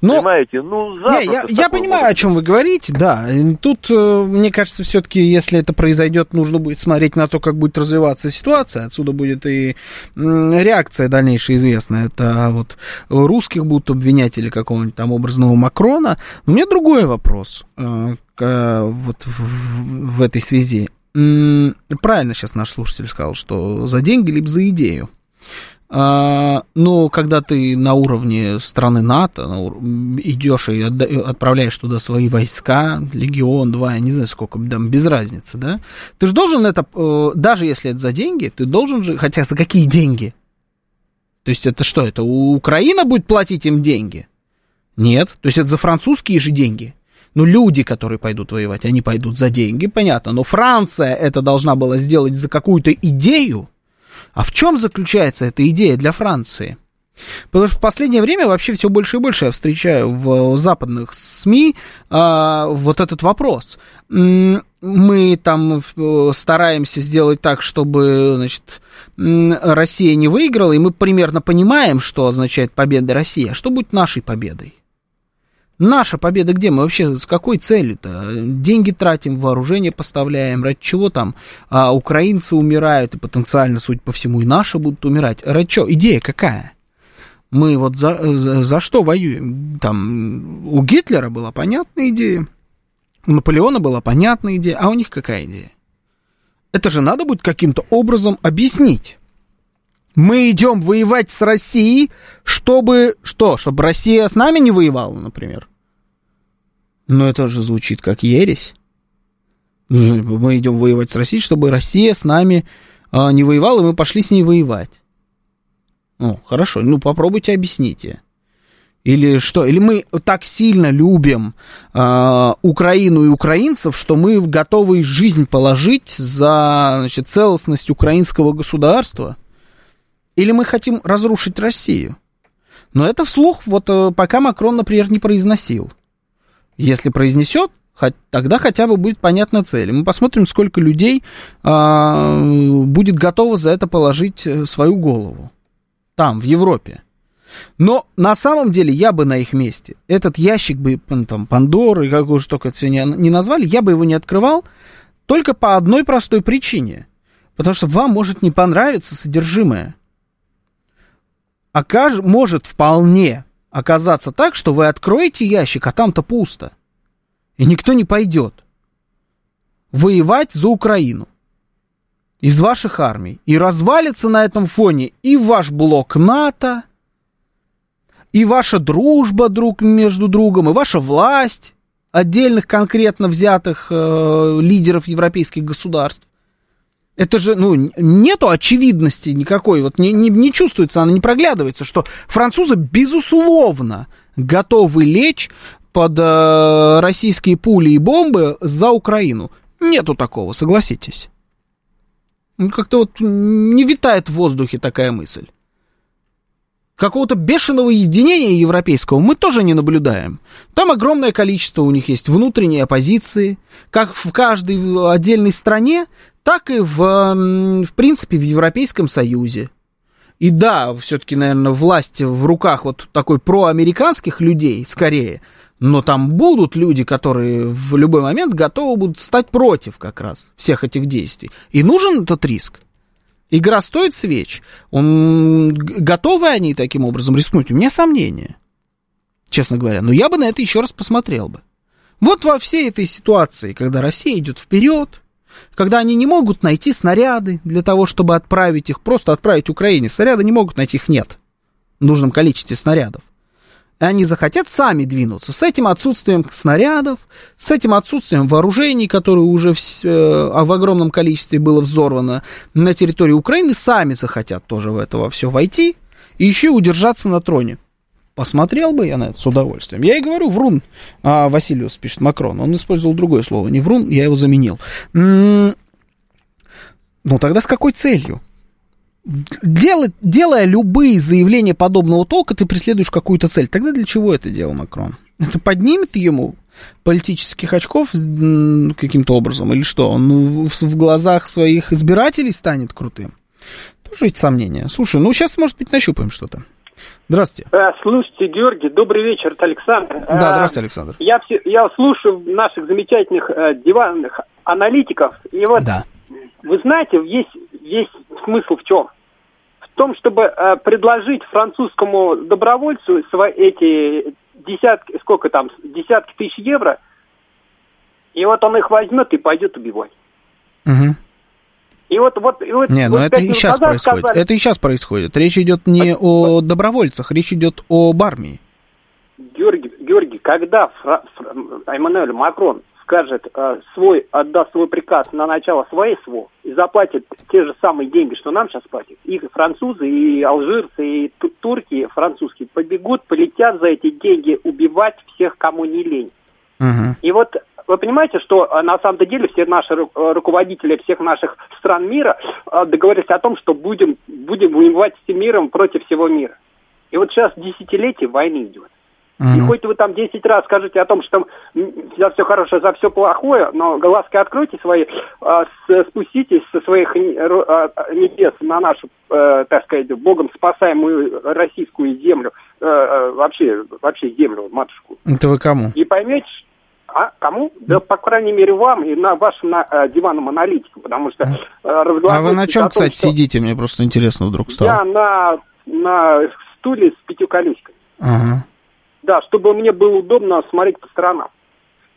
Ну, Понимаете, ну, не, я, я понимаю, может... о чем вы говорите, да. Тут, э, мне кажется, все-таки, если это произойдет, нужно будет смотреть на то, как будет развиваться ситуация. Отсюда будет и реакция дальнейшая известная. Это вот русских будут обвинять или какого-нибудь там образного Макрона. Но у меня другой вопрос вот в, в этой связи. Правильно сейчас наш слушатель сказал, что за деньги либо за идею. А, но когда ты на уровне страны НАТО идешь и отправляешь туда свои войска, легион, два, я не знаю сколько, там, без разницы, да, ты же должен это, э, даже если это за деньги, ты должен же, хотя за какие деньги? То есть это что, это Украина будет платить им деньги? Нет, то есть это за французские же деньги. Ну, люди, которые пойдут воевать, они пойдут за деньги, понятно. Но Франция это должна была сделать за какую-то идею. А в чем заключается эта идея для Франции? Потому что в последнее время вообще все больше и больше я встречаю в западных СМИ а, вот этот вопрос. Мы там э, стараемся сделать так, чтобы значит, Россия не выиграла, и мы примерно понимаем, что означает победа России. А что будет нашей победой? Наша победа где? Мы вообще с какой целью-то? Деньги тратим, вооружение поставляем, ради чего там а, украинцы умирают, и потенциально, судя по всему, и наши будут умирать. Ради чего? Идея какая? Мы вот за, за, за что воюем? Там у Гитлера была понятная идея, у Наполеона была понятная идея, а у них какая идея? Это же надо будет каким-то образом объяснить. Мы идем воевать с Россией, чтобы что? Чтобы Россия с нами не воевала, например. Но это же звучит как ересь. Мы идем воевать с Россией, чтобы Россия с нами а, не воевала, и мы пошли с ней воевать. Ну, хорошо, ну попробуйте объясните. Или что? Или мы так сильно любим э, Украину и украинцев, что мы готовы жизнь положить за значит, целостность украинского государства? Или мы хотим разрушить Россию? Но это вслух вот э, пока Макрон, например, не произносил. Если произнесет, тогда хотя бы будет понятна цель. Мы посмотрим, сколько людей а, будет готово за это положить э, свою голову. Там, в Европе. Но на самом деле я бы на их месте, этот ящик бы, там, Пандоры, как уж только это все не, не назвали, я бы его не открывал только по одной простой причине. Потому что вам может не понравиться содержимое окаж... может вполне оказаться так, что вы откроете ящик, а там-то пусто. И никто не пойдет воевать за Украину из ваших армий. И развалится на этом фоне и ваш блок НАТО, и ваша дружба друг между другом, и ваша власть отдельных конкретно взятых э, лидеров европейских государств. Это же, ну, нету очевидности никакой, вот не, не, не чувствуется, она не проглядывается, что французы, безусловно, готовы лечь под э, российские пули и бомбы за Украину. Нету такого, согласитесь. Ну, как-то вот не витает в воздухе такая мысль. Какого-то бешеного единения европейского мы тоже не наблюдаем. Там огромное количество у них есть внутренней оппозиции. Как в каждой отдельной стране, так и в, в принципе в Европейском Союзе. И да, все-таки, наверное, власть в руках вот такой проамериканских людей скорее, но там будут люди, которые в любой момент готовы будут стать против как раз всех этих действий. И нужен этот риск. Игра стоит свеч. Он... Готовы они таким образом рискнуть? У меня сомнения, честно говоря. Но я бы на это еще раз посмотрел бы. Вот во всей этой ситуации, когда Россия идет вперед, когда они не могут найти снаряды для того, чтобы отправить их, просто отправить Украине. Снаряды не могут найти, их нет в нужном количестве снарядов. И они захотят сами двинуться с этим отсутствием снарядов, с этим отсутствием вооружений, которые уже в, э, в огромном количестве было взорвано на территории Украины, сами захотят тоже в это все войти и еще удержаться на троне. Посмотрел бы я на это с удовольствием. Я и говорю, врун. А Василиус пишет Макрон. Он использовал другое слово. Не врун, я его заменил. Ну, тогда с какой целью? Делать, делая любые заявления подобного толка, ты преследуешь какую-то цель. Тогда для чего это делал Макрон? Это поднимет ему политических очков каким-то образом или что? Он в, в глазах своих избирателей станет крутым? Тоже ведь сомнения. Слушай, ну сейчас, может быть, нащупаем что-то. Здравствуйте. Э, слушайте, Георгий, добрый вечер, это Александр. Да, э, здравствуйте, Александр. Я, все, я слушаю наших замечательных э, диванных аналитиков, и вот, да. вы знаете, есть, есть смысл в чем? В том, чтобы предложить французскому добровольцу свои, эти десятки, сколько там, десятки тысяч евро, и вот он их возьмет и пойдет убивать. Угу. И вот, вот, и вот, не, но ну вот это и сейчас происходит. Сказали... Это и сейчас происходит. Речь идет не а, о добровольцах, речь идет об армии. Георгий, Георгий когда Фра... Фра... Эммануэль Макрон скажет э, свой, отдаст свой приказ на начало своей СВО и заплатит те же самые деньги, что нам сейчас платят, и французы, и алжирцы, и турки французские побегут, полетят за эти деньги убивать всех, кому не лень. Угу. И вот вы понимаете, что э, на самом деле все наши э, руководители всех наших стран мира э, договорились о том, что будем, будем воевать всем миром против всего мира. И вот сейчас десятилетие войны идет. Mm-hmm. И хоть вы там 10 раз скажете о том, что там за все хорошее, за все плохое, но глазки откройте свои, спуститесь со своих небес на нашу, так сказать, Богом спасаемую российскую землю, вообще, вообще землю, матушку. Это вы кому? И поймете, а кому? Да, по крайней мере, вам и на вашим на, э, диванном аналитику, потому что э, А вы на чем, том, кстати, что... сидите? Мне просто интересно вдруг стало. Я на, на стуле с пятью колесиками. Ага. Да, чтобы мне было удобно смотреть по сторонам.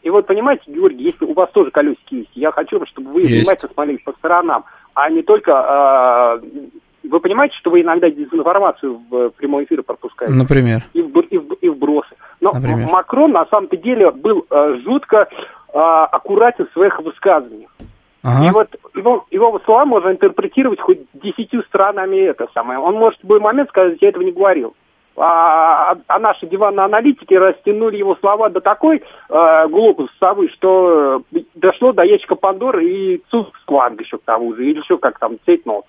И вот, понимаете, Георгий, если у вас тоже колесики есть, я хочу, чтобы вы есть. внимательно смотрели по сторонам, а не только э, вы понимаете, что вы иногда дезинформацию в прямой эфир пропускаете? Например. И, в, и, в, и вбросы. Но Например. Макрон на самом-то деле был э, жутко э, аккуратен в своих высказываниях. Ага. И вот его, его слова можно интерпретировать хоть десятью сторонами это самое. Он может в любой момент сказать, я этого не говорил. А, а наши диванные аналитики растянули его слова до такой э, глубокой совы, что дошло до ящика Пандоры и Цускванг еще к тому же, или еще как там, Цейтнот.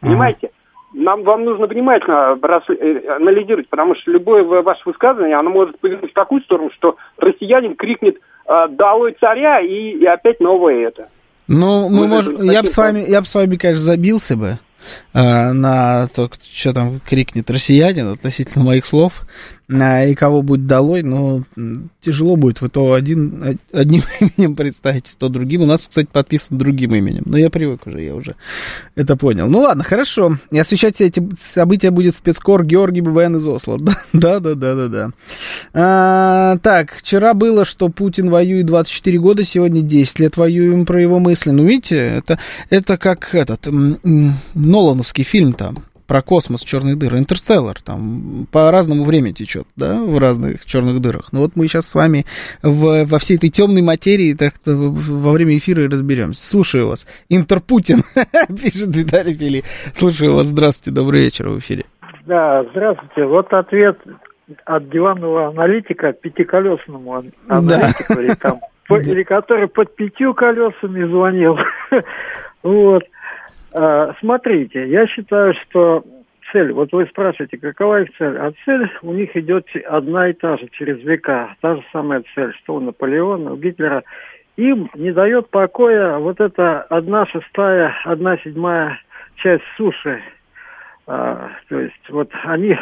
Понимаете? Нам вам нужно внимательно э, анализировать, потому что любое ваше высказывание, оно может повернуть в такую сторону, что россиянин крикнет э, «Долой царя!» и, и опять новое это. Ну, мы, мы можем, я бы с вами, я бы с вами, конечно, забился бы. Э, на то, что там крикнет россиянин относительно моих слов, и кого будет долой, но тяжело будет в то один, одним именем представить, то другим. У нас, кстати, подписан другим именем. Но я привык уже, я уже это понял. Ну ладно, хорошо. И освещать все эти события будет спецкор Георгий ББН из Осло. Да, да, да, да, да. А, так, вчера было, что Путин воюет 24 года, сегодня 10 лет воюем про его мысли. Ну, видите, это, это как этот Нолановский фильм там про космос, черные дыры, Интерстеллар, там по-разному время течет, да, в разных черных дырах. Но вот мы сейчас с вами в, во всей этой темной материи так, во время эфира и разберемся. Слушаю вас. Интерпутин, пишет Виталий Фили. Слушаю вас. Здравствуйте, добрый вечер в эфире. Да, здравствуйте. Вот ответ от диванного аналитика пятиколесному аналитику, да. или, там, или который под пятью колесами звонил. вот. А, смотрите, я считаю, что цель, вот вы спрашиваете, какова их цель, а цель у них идет одна и та же, через века, та же самая цель, что у Наполеона, у Гитлера. Им не дает покоя вот эта одна шестая, одна седьмая часть суши, А, то есть вот они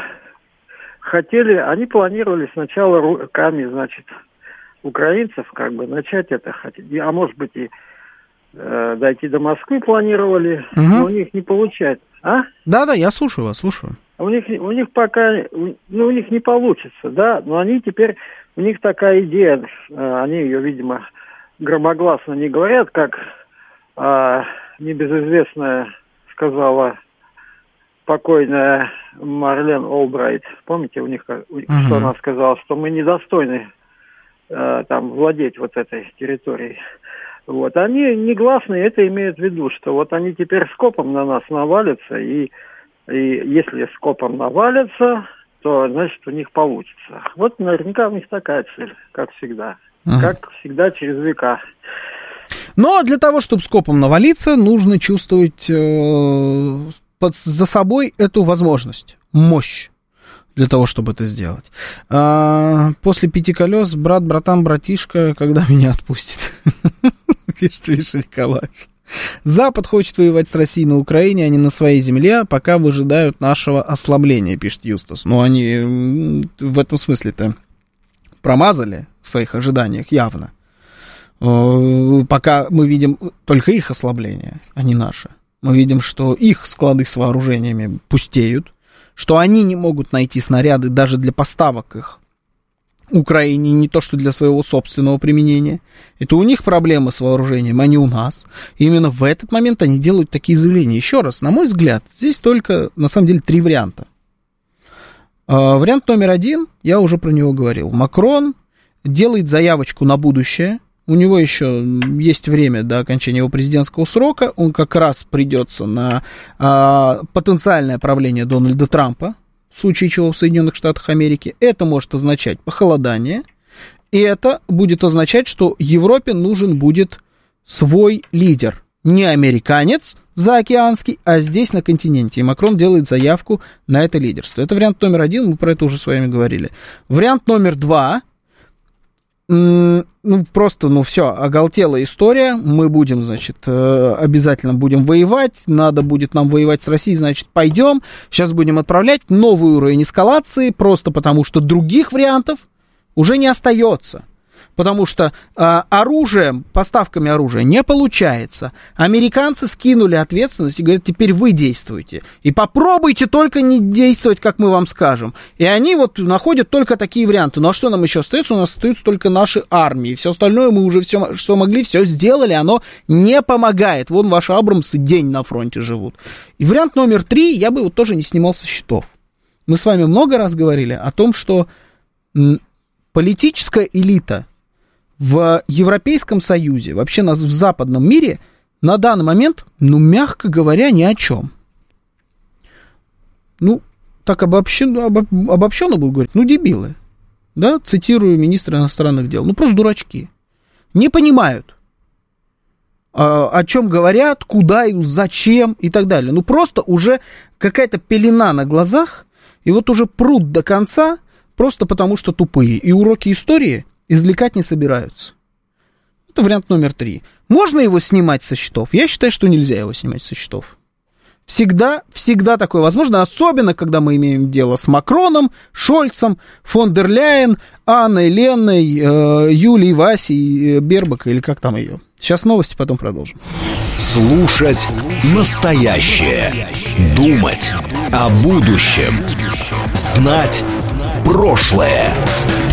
хотели, они планировали сначала руками, значит, украинцев как бы начать это хотеть, а может быть и э, дойти до Москвы планировали, угу. но у них не получается. А? Да-да, я слушаю вас, слушаю. У них, у них пока, ну, у них не получится, да, но они теперь, у них такая идея, э, они ее, видимо, громогласно не говорят, как э, небезызвестная сказала покойная Марлен Олбрайт. Помните, у них, угу. что она сказала, что мы недостойны э, там владеть вот этой территорией. Вот. Они негласные это имеют в виду, что вот они теперь скопом на нас навалятся, и, и если скопом навалятся, то, значит, у них получится. Вот наверняка у них такая цель, как всегда. Ага. Как всегда через века. Но для того, чтобы скопом навалиться, нужно чувствовать э, под, за собой эту возможность, мощь для того, чтобы это сделать. А, после пяти колес, брат, братан, братишка, когда меня отпустит? Пишет Миша Николаев. Запад хочет воевать с Россией на Украине, а не на своей земле, пока выжидают нашего ослабления, пишет Юстас. Но они в этом смысле-то промазали в своих ожиданиях явно. Э, пока мы видим только их ослабление, а не наше мы видим, что их склады с вооружениями пустеют, что они не могут найти снаряды даже для поставок их Украине, не то что для своего собственного применения. Это у них проблемы с вооружением, а не у нас. И именно в этот момент они делают такие заявления. Еще раз, на мой взгляд, здесь только, на самом деле, три варианта. А, вариант номер один, я уже про него говорил. Макрон делает заявочку на будущее – у него еще есть время до окончания его президентского срока, он как раз придется на а, потенциальное правление Дональда Трампа, в случае чего в Соединенных Штатах Америки. Это может означать похолодание, и это будет означать, что Европе нужен будет свой лидер, не американец заокеанский, а здесь на континенте. И Макрон делает заявку на это лидерство. Это вариант номер один, мы про это уже с вами говорили. Вариант номер два ну, просто, ну, все, оголтела история. Мы будем, значит, э, обязательно будем воевать. Надо будет нам воевать с Россией, значит, пойдем. Сейчас будем отправлять новый уровень эскалации, просто потому что других вариантов уже не остается потому что э, оружием, поставками оружия не получается. Американцы скинули ответственность и говорят, теперь вы действуете. И попробуйте только не действовать, как мы вам скажем. И они вот находят только такие варианты. Ну а что нам еще остается? У нас остаются только наши армии. Все остальное мы уже все, что могли, все сделали. Оно не помогает. Вон ваши Абрамсы день на фронте живут. И вариант номер три, я бы вот тоже не снимал со счетов. Мы с вами много раз говорили о том, что политическая элита в Европейском Союзе, вообще нас в западном мире, на данный момент, ну, мягко говоря, ни о чем. Ну, так обобщенно, обобщенно буду говорить, ну, дебилы. Да, цитирую министра иностранных дел. Ну, просто дурачки. Не понимают, а, о чем говорят, куда и зачем и так далее. Ну, просто уже какая-то пелена на глазах, и вот уже прут до конца, просто потому что тупые. И уроки истории извлекать не собираются. Это вариант номер три. Можно его снимать со счетов? Я считаю, что нельзя его снимать со счетов. Всегда, всегда такое возможно, особенно когда мы имеем дело с Макроном, Шольцем, фон дер Ляйен, Анной, Леной, э, Юлией, Васей, э, Бербак или как там ее. Сейчас новости, потом продолжим. Слушать настоящее. Думать о будущем. Знать прошлое.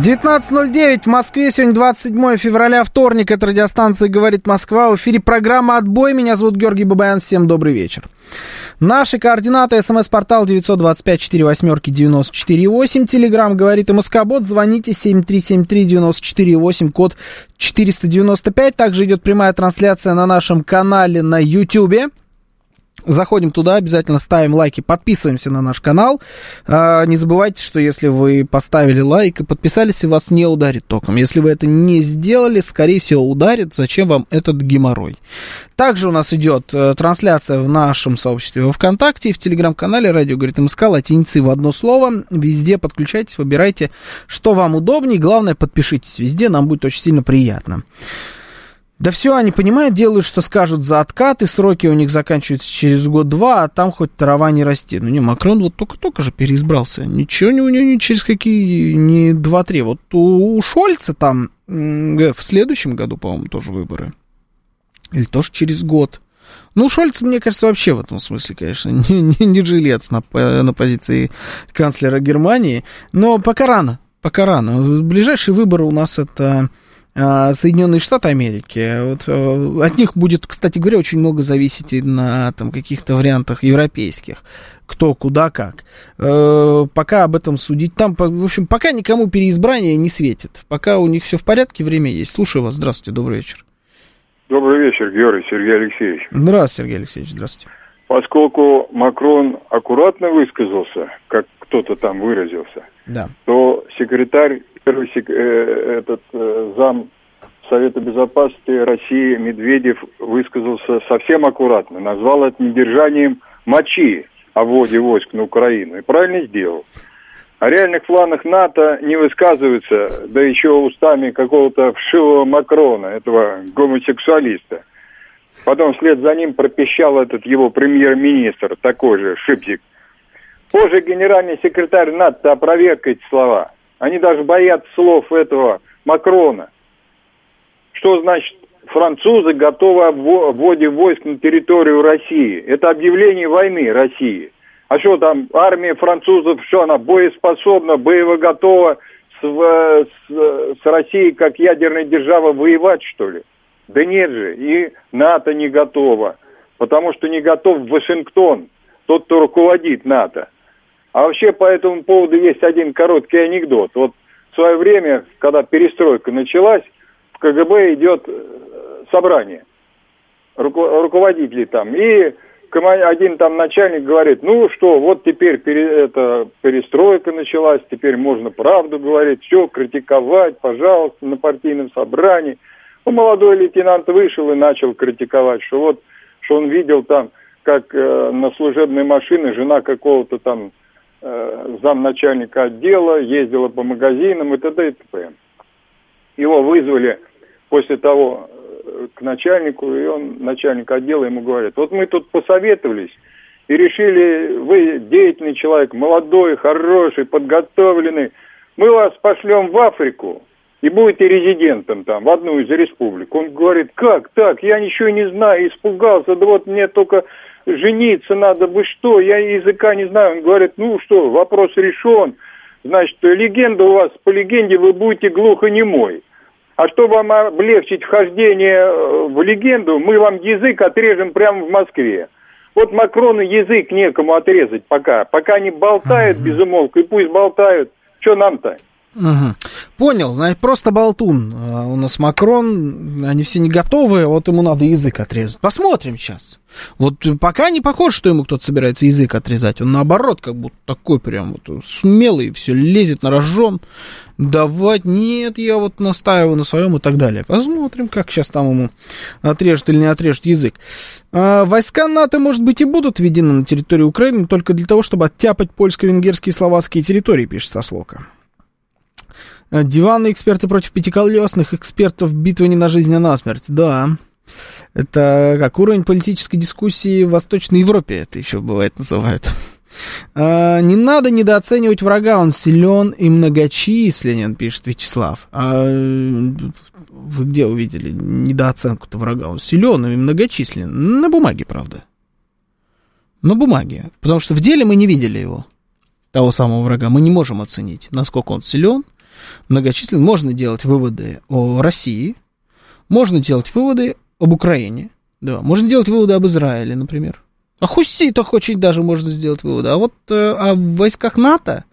19.09 в Москве, сегодня 27 февраля, вторник, это радиостанция «Говорит Москва», в эфире программа «Отбой», меня зовут Георгий Бабаян, всем добрый вечер. Наши координаты, смс-портал 925-48-94-8, телеграмм «Говорит МСК-бот», звоните 7373-94-8, код 495, также идет прямая трансляция на нашем канале на YouTube. Заходим туда, обязательно ставим лайки, подписываемся на наш канал. А, не забывайте, что если вы поставили лайк и подписались, и вас не ударит током. Если вы это не сделали, скорее всего, ударит. Зачем вам этот геморрой? Также у нас идет э, трансляция в нашем сообществе во ВКонтакте в Телеграм-канале «Радио говорит МСК» латиницей в одно слово. Везде подключайтесь, выбирайте, что вам удобнее. Главное, подпишитесь везде, нам будет очень сильно приятно. Да все, они понимают, делают, что скажут за откаты, сроки у них заканчиваются через год-два, а там хоть трава не растет. Ну не, Макрон вот только-только же переизбрался. Ничего не у него не через какие, не два-три. Вот у, Шольца там в следующем году, по-моему, тоже выборы. Или тоже через год. Ну, Шольц, мне кажется, вообще в этом смысле, конечно, не, не, не жилец на, на позиции канцлера Германии. Но пока рано, пока рано. Ближайшие выборы у нас это Соединенные Штаты Америки. Вот, э, от них будет, кстати говоря, очень много зависеть и на там, каких-то вариантах европейских. Кто, куда, как. Э, пока об этом судить. Там, в общем, пока никому переизбрание не светит. Пока у них все в порядке, время есть. Слушаю вас. Здравствуйте, добрый вечер. Добрый вечер, Георгий Сергей Алексеевич. Здравствуйте, Сергей Алексеевич, здравствуйте. Поскольку Макрон аккуратно высказался, как кто-то там выразился, да. то секретарь, первый э, этот э, зам Совета Безопасности России Медведев высказался совсем аккуратно, назвал это недержанием мочи о вводе войск на Украину. И правильно сделал. О реальных планах НАТО не высказываются, да еще устами какого-то вшивого Макрона, этого гомосексуалиста. Потом вслед за ним пропищал этот его премьер-министр, такой же, Шипзик. Позже генеральный секретарь НАТО опроверг эти слова. Они даже боятся слов этого Макрона. Что значит французы готовы о вводе войск на территорию России? Это объявление войны России. А что там, армия французов, что она боеспособна, боево-готова с, с, с Россией как ядерной державой воевать, что ли? Да нет же, и НАТО не готово, потому что не готов Вашингтон, тот, кто руководит НАТО. А вообще по этому поводу есть один короткий анекдот. Вот в свое время, когда перестройка началась, в КГБ идет э, собрание руко- руководителей там. И один там начальник говорит, ну что, вот теперь пере, это, перестройка началась, теперь можно правду говорить, все, критиковать, пожалуйста, на партийном собрании. Ну, молодой лейтенант вышел и начал критиковать, что вот, что он видел там, как э, на служебной машине жена какого-то там замначальника отдела ездила по магазинам и т.д. и т.п. Его вызвали после того э, к начальнику, и он, начальник отдела, ему говорит, вот мы тут посоветовались и решили, вы деятельный человек, молодой, хороший, подготовленный, мы вас пошлем в Африку, и будете резидентом там, в одну из республик. Он говорит, как так, я ничего не знаю, испугался, да вот мне только жениться надо, вы что, я языка не знаю. Он говорит, ну что, вопрос решен, значит, легенда у вас, по легенде вы будете глухонемой. А чтобы вам облегчить вхождение э, в легенду, мы вам язык отрежем прямо в Москве. Вот Макрону язык некому отрезать пока. Пока не болтают без умолку, и пусть болтают. Что нам-то? Угу. Понял, просто болтун. А, у нас Макрон, они все не готовы, вот ему надо язык отрезать. Посмотрим сейчас. Вот пока не похоже, что ему кто-то собирается язык отрезать. Он наоборот, как будто такой прям вот смелый, все лезет на рожон. Давать, нет, я вот настаиваю на своем и так далее. Посмотрим, как сейчас там ему отрежут или не отрежут язык. А, войска НАТО, может быть, и будут введены на территорию Украины только для того, чтобы оттяпать польско-венгерские и словацкие территории, пишет Сослока. Э, диванные эксперты против пятиколесных экспертов. Битва не на жизнь, а на смерть. Да. Это как уровень политической дискуссии в Восточной Европе. Это еще бывает называют. А, не надо недооценивать врага, он силен и многочисленен, пишет Вячеслав. А вы где увидели недооценку-то врага? Он силен и многочислен. На бумаге, правда. На бумаге. Потому что в деле мы не видели его, того самого врага. Мы не можем оценить, насколько он силен, многочислен. Можно делать выводы о России, можно делать выводы об Украине, да, можно делать выводы об Израиле, например. О хуситах очень даже можно сделать выводы. А вот э, о войсках НАТО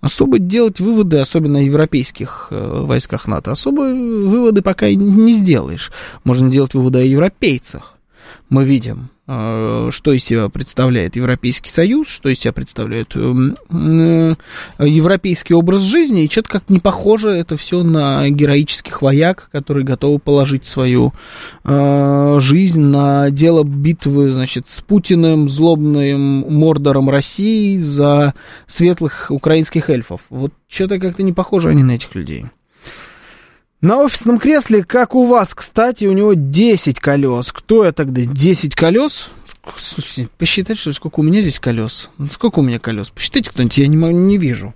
особо делать выводы, особенно о европейских э, войсках НАТО, особо выводы пока не сделаешь. Можно делать выводы о европейцах. Мы видим, что из себя представляет Европейский Союз, что из себя представляет эм, э, европейский образ жизни, и что-то как не похоже это все на героических вояк, которые готовы положить свою э, жизнь на дело битвы, значит, с Путиным, злобным мордором России за светлых украинских эльфов. Вот что-то как-то не похоже они на этих людей. На офисном кресле, как у вас, кстати, у него 10 колес. Кто я тогда? 10 колес? Слушайте, посчитать, что сколько у меня здесь колес? Ну, сколько у меня колес? Посчитайте кто-нибудь, я не, не вижу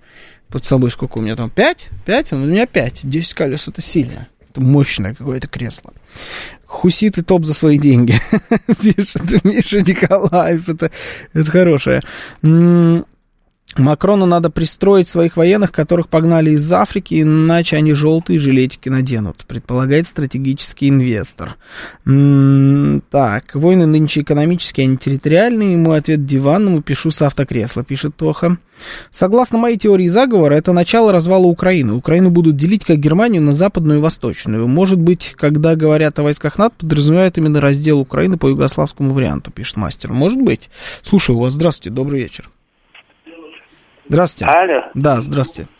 под собой, сколько у меня там. 5? 5? У меня 5. 10 колес это сильно. Это мощное какое-то кресло. Хуситы топ за свои деньги. Пишет Миша Николаев. Это, это хорошее. Макрону надо пристроить своих военных, которых погнали из Африки, иначе они желтые жилетики наденут, предполагает стратегический инвестор. Так, войны нынче экономические, а не территориальные. Мой ответ диванному пишу с автокресла, пишет Тоха. Согласно моей теории заговора, это начало развала Украины. Украину будут делить как Германию на западную и восточную. Может быть, когда говорят о войсках НАТО, подразумевают именно раздел Украины по югославскому варианту, пишет мастер. Может быть. Слушаю вас. Здравствуйте, добрый вечер. Здравствуйте. Алло. Да, здравствуйте.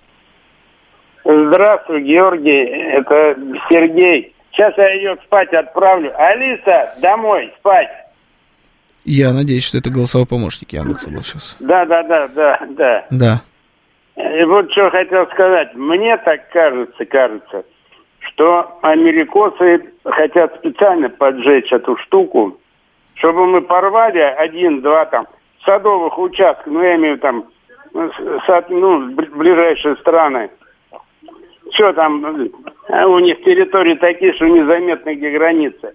Здравствуй, Георгий. Это Сергей. Сейчас я ее спать отправлю. Алиса, домой, спать. Я надеюсь, что это голосовой помощник Яндекса был сейчас. Да, да, да, да, да. Да. И вот что хотел сказать. Мне так кажется, кажется, что америкосы хотят специально поджечь эту штуку, чтобы мы порвали один-два там садовых участков, ну я имею там ну, ближайшие страны. Что там, э, у них территории такие, что незаметны, где границы.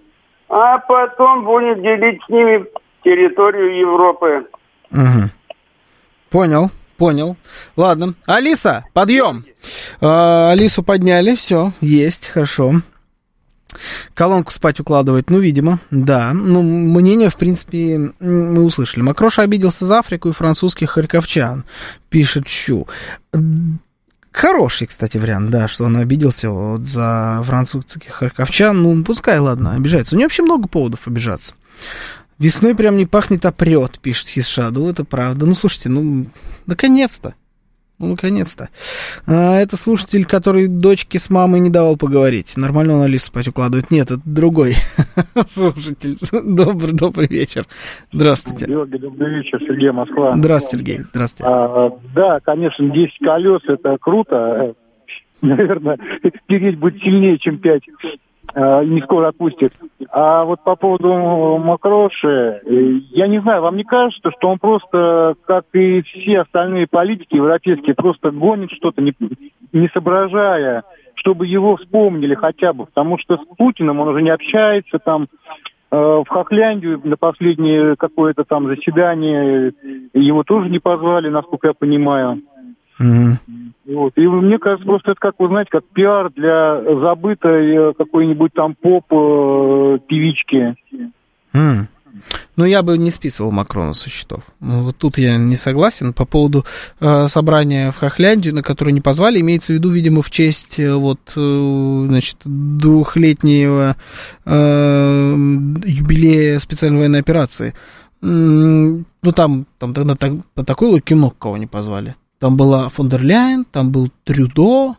А потом будем делить с ними территорию Европы. Угу. Понял, понял. Ладно. Алиса, подъем. Э, Алису подняли, все, есть, хорошо. Колонку спать укладывать, ну, видимо, да. Ну, мнение, в принципе, мы услышали. Макроша обиделся за Африку и французских харьковчан, пишет Чу. Хороший, кстати, вариант, да, что он обиделся вот за французских харьковчан. Ну, пускай, ладно, обижается. У него вообще много поводов обижаться. Весной прям не пахнет, а прет, пишет Хисшаду. Это правда. Ну, слушайте, ну, наконец-то. Ну, наконец-то. А, это слушатель, который дочке с мамой не давал поговорить. Нормально он Алису спать укладывает. Нет, это другой слушатель. Добрый, добрый вечер. Здравствуйте. Георгий, добрый вечер. Сергей Москва. Здравствуйте, Сергей. Здравствуйте. А, да, конечно, 10 колес это круто. Наверное, переть будет сильнее, чем 5 Э, не скоро отпустит. А вот по поводу Макроши, э, я не знаю, вам не кажется, что он просто, как и все остальные политики европейские, просто гонит что-то, не, не соображая, чтобы его вспомнили хотя бы, потому что с Путиным он уже не общается, там, э, в Хохляндию на последнее какое-то там заседание его тоже не позвали, насколько я понимаю. Mm-hmm. Вот. И мне кажется, просто это как, вы знаете, как пиар для забытой э, какой-нибудь там поп-певички. Э, mm. Ну, я бы не списывал Макрона со счетов. Ну, вот тут я не согласен. По поводу э, собрания в Хохляндию, на которое не позвали, имеется в виду, видимо, в честь э, вот, э, значит, двухлетнего э, юбилея специальной военной операции. Ну, там, там тогда так, по такой логике много кого не позвали. Там была фон дер Ляйен, там был Трюдо,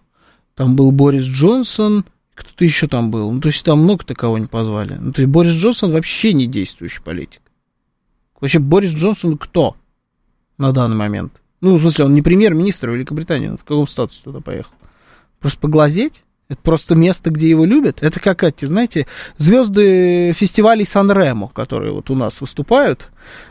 там был Борис Джонсон, кто-то еще там был. Ну, то есть там много-то кого не позвали. Ну, то есть Борис Джонсон вообще не действующий политик. Вообще Борис Джонсон кто на данный момент? Ну, в смысле, он не премьер-министр Великобритании, он в каком статусе туда поехал? Просто поглазеть? Это просто место, где его любят. Это как эти, знаете, звезды фестивалей Сан-Ремо, которые вот у нас выступают,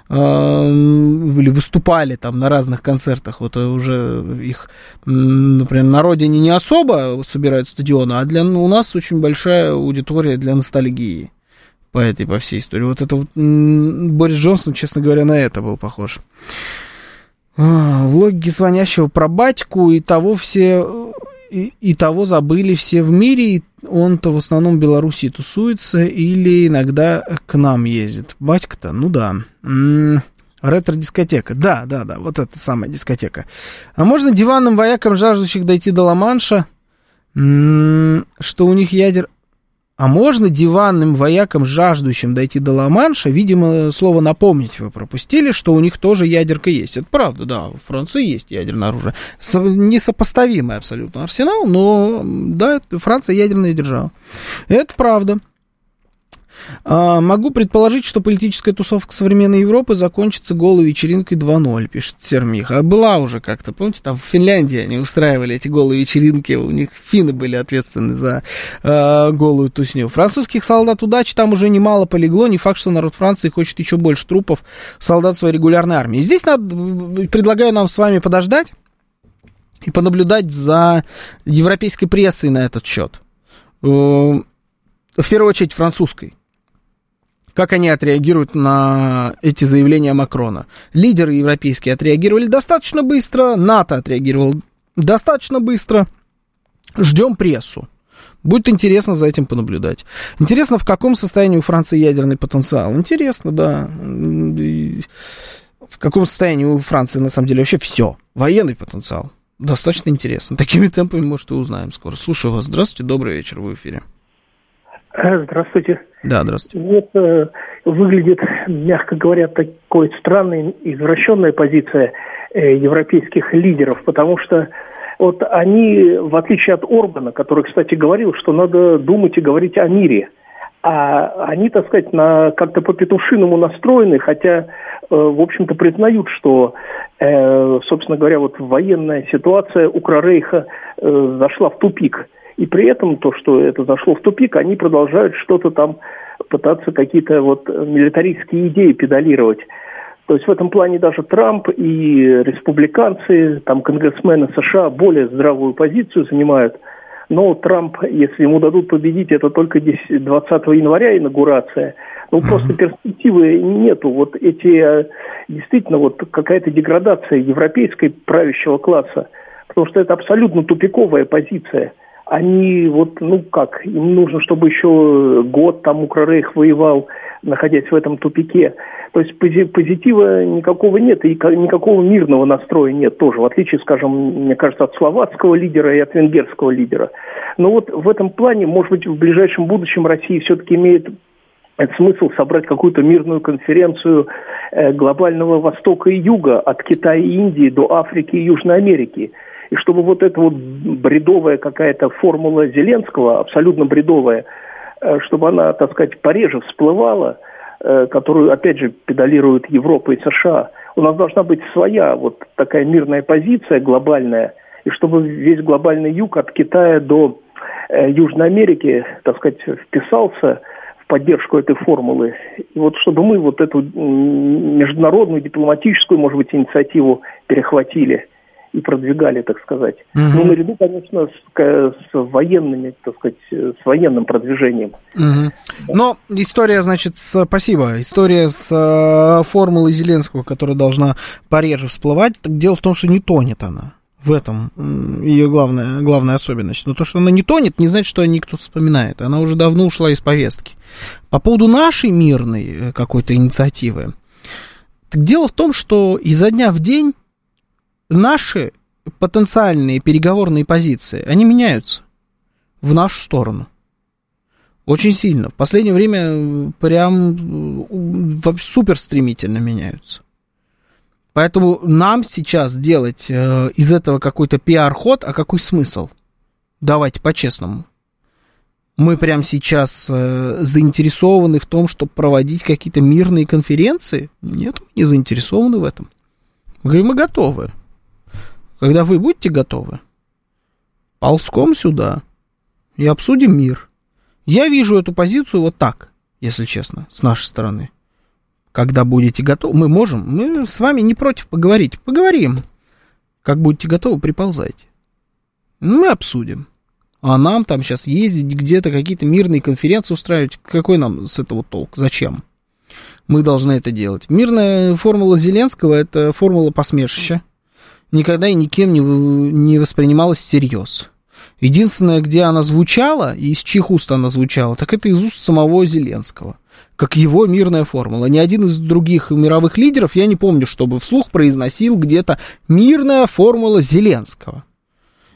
э, или выступали там на разных концертах. Вот уже их, например, на родине не особо собирают стадионы, а для, ну, у нас очень большая аудитория для ностальгии по этой, по всей истории. Вот это вот Борис Джонсон, честно говоря, на это был похож. А, в логике звонящего про батьку и того все и, того забыли все в мире, и он-то в основном в Белоруссии тусуется или иногда к нам ездит. Батька-то, ну да. М-м, ретро-дискотека. Да, да, да, вот эта самая дискотека. А можно диванным воякам, жаждущих дойти до Ла-Манша, м-м, что у них ядер... а можно диванным воякам, жаждущим дойти до Ла-Манша, видимо, слово «напомнить» вы пропустили, что у них тоже ядерка есть. Это правда, да, у Франции есть ядерное оружие. Несопоставимый абсолютно арсенал, но, да, Франция ядерная держава. Это правда. А, могу предположить, что политическая тусовка современной Европы закончится голой вечеринкой 2.0, пишет Сермих. А была уже как-то, помните, там в Финляндии они устраивали эти голые вечеринки, у них финны были ответственны за э, голую тусню. Французских солдат удачи там уже немало полегло, не факт, что народ Франции хочет еще больше трупов солдат своей регулярной армии. Здесь надо, предлагаю нам с вами подождать и понаблюдать за европейской прессой на этот счет. Э, в первую очередь французской как они отреагируют на эти заявления Макрона. Лидеры европейские отреагировали достаточно быстро, НАТО отреагировал достаточно быстро. Ждем прессу. Будет интересно за этим понаблюдать. Интересно, в каком состоянии у Франции ядерный потенциал. Интересно, да. В каком состоянии у Франции, на самом деле, вообще все. Военный потенциал. Достаточно интересно. Такими темпами, может, и узнаем скоро. Слушаю вас. Здравствуйте, добрый вечер, в эфире. Э, здравствуйте. Да, здравствуйте. Вот э, выглядит, мягко говоря, такой странной, извращенная позиция э, европейских лидеров, потому что вот они, в отличие от Орбана, который, кстати, говорил, что надо думать и говорить о мире, а они, так сказать, на, как-то по-петушиному настроены, хотя, э, в общем-то, признают, что, э, собственно говоря, вот военная ситуация Укрорейха э, зашла в тупик – и при этом то, что это зашло в тупик, они продолжают что-то там пытаться какие-то вот милитаристские идеи педалировать. То есть в этом плане даже Трамп и республиканцы, там конгрессмены США более здравую позицию занимают. Но Трамп, если ему дадут победить, это только 10, 20 января инаугурация. Ну, просто перспективы нету. Вот эти, э, действительно, вот какая-то деградация европейской правящего класса. Потому что это абсолютно тупиковая позиция – они вот, ну как, им нужно, чтобы еще год там Укрорейх воевал, находясь в этом тупике. То есть позитива никакого нет, и никакого мирного настроя нет тоже, в отличие, скажем, мне кажется, от словацкого лидера и от венгерского лидера. Но вот в этом плане, может быть, в ближайшем будущем Россия все-таки имеет смысл собрать какую-то мирную конференцию э, глобального Востока и Юга, от Китая и Индии до Африки и Южной Америки – и чтобы вот эта вот бредовая какая-то формула Зеленского, абсолютно бредовая, э, чтобы она, так сказать, пореже всплывала, э, которую, опять же, педалируют Европа и США. У нас должна быть своя вот такая мирная позиция глобальная, и чтобы весь глобальный юг от Китая до э, Южной Америки, так сказать, вписался в поддержку этой формулы. И вот чтобы мы вот эту международную дипломатическую, может быть, инициативу перехватили – и продвигали, так сказать. Угу. Ну, наряду, конечно, с, с военными, так сказать, с военным продвижением. Угу. Но история, значит, с, спасибо, история с э, формулой Зеленского, которая должна пореже всплывать, так дело в том, что не тонет она. В этом ее главная, главная особенность. Но то, что она не тонет, не значит, что о ней кто-то вспоминает. Она уже давно ушла из повестки. По поводу нашей мирной э, какой-то инициативы. Так дело в том, что изо дня в день наши потенциальные переговорные позиции, они меняются в нашу сторону. Очень сильно. В последнее время прям супер стремительно меняются. Поэтому нам сейчас делать э, из этого какой-то пиар-ход, а какой смысл? Давайте по-честному. Мы прямо сейчас э, заинтересованы в том, чтобы проводить какие-то мирные конференции? Нет, мы не заинтересованы в этом. Мы говорим, мы готовы. Когда вы будете готовы, ползком сюда и обсудим мир. Я вижу эту позицию вот так, если честно, с нашей стороны. Когда будете готовы, мы можем, мы с вами не против поговорить. Поговорим. Как будете готовы, приползайте. Мы обсудим. А нам там сейчас ездить где-то, какие-то мирные конференции устраивать, какой нам с этого толк? Зачем? Мы должны это делать. Мирная формула Зеленского – это формула посмешища никогда и никем не, не воспринималась всерьез. Единственное, где она звучала, и из чьих уст она звучала, так это из уст самого Зеленского. Как его мирная формула. Ни один из других мировых лидеров, я не помню, чтобы вслух произносил где-то мирная формула Зеленского.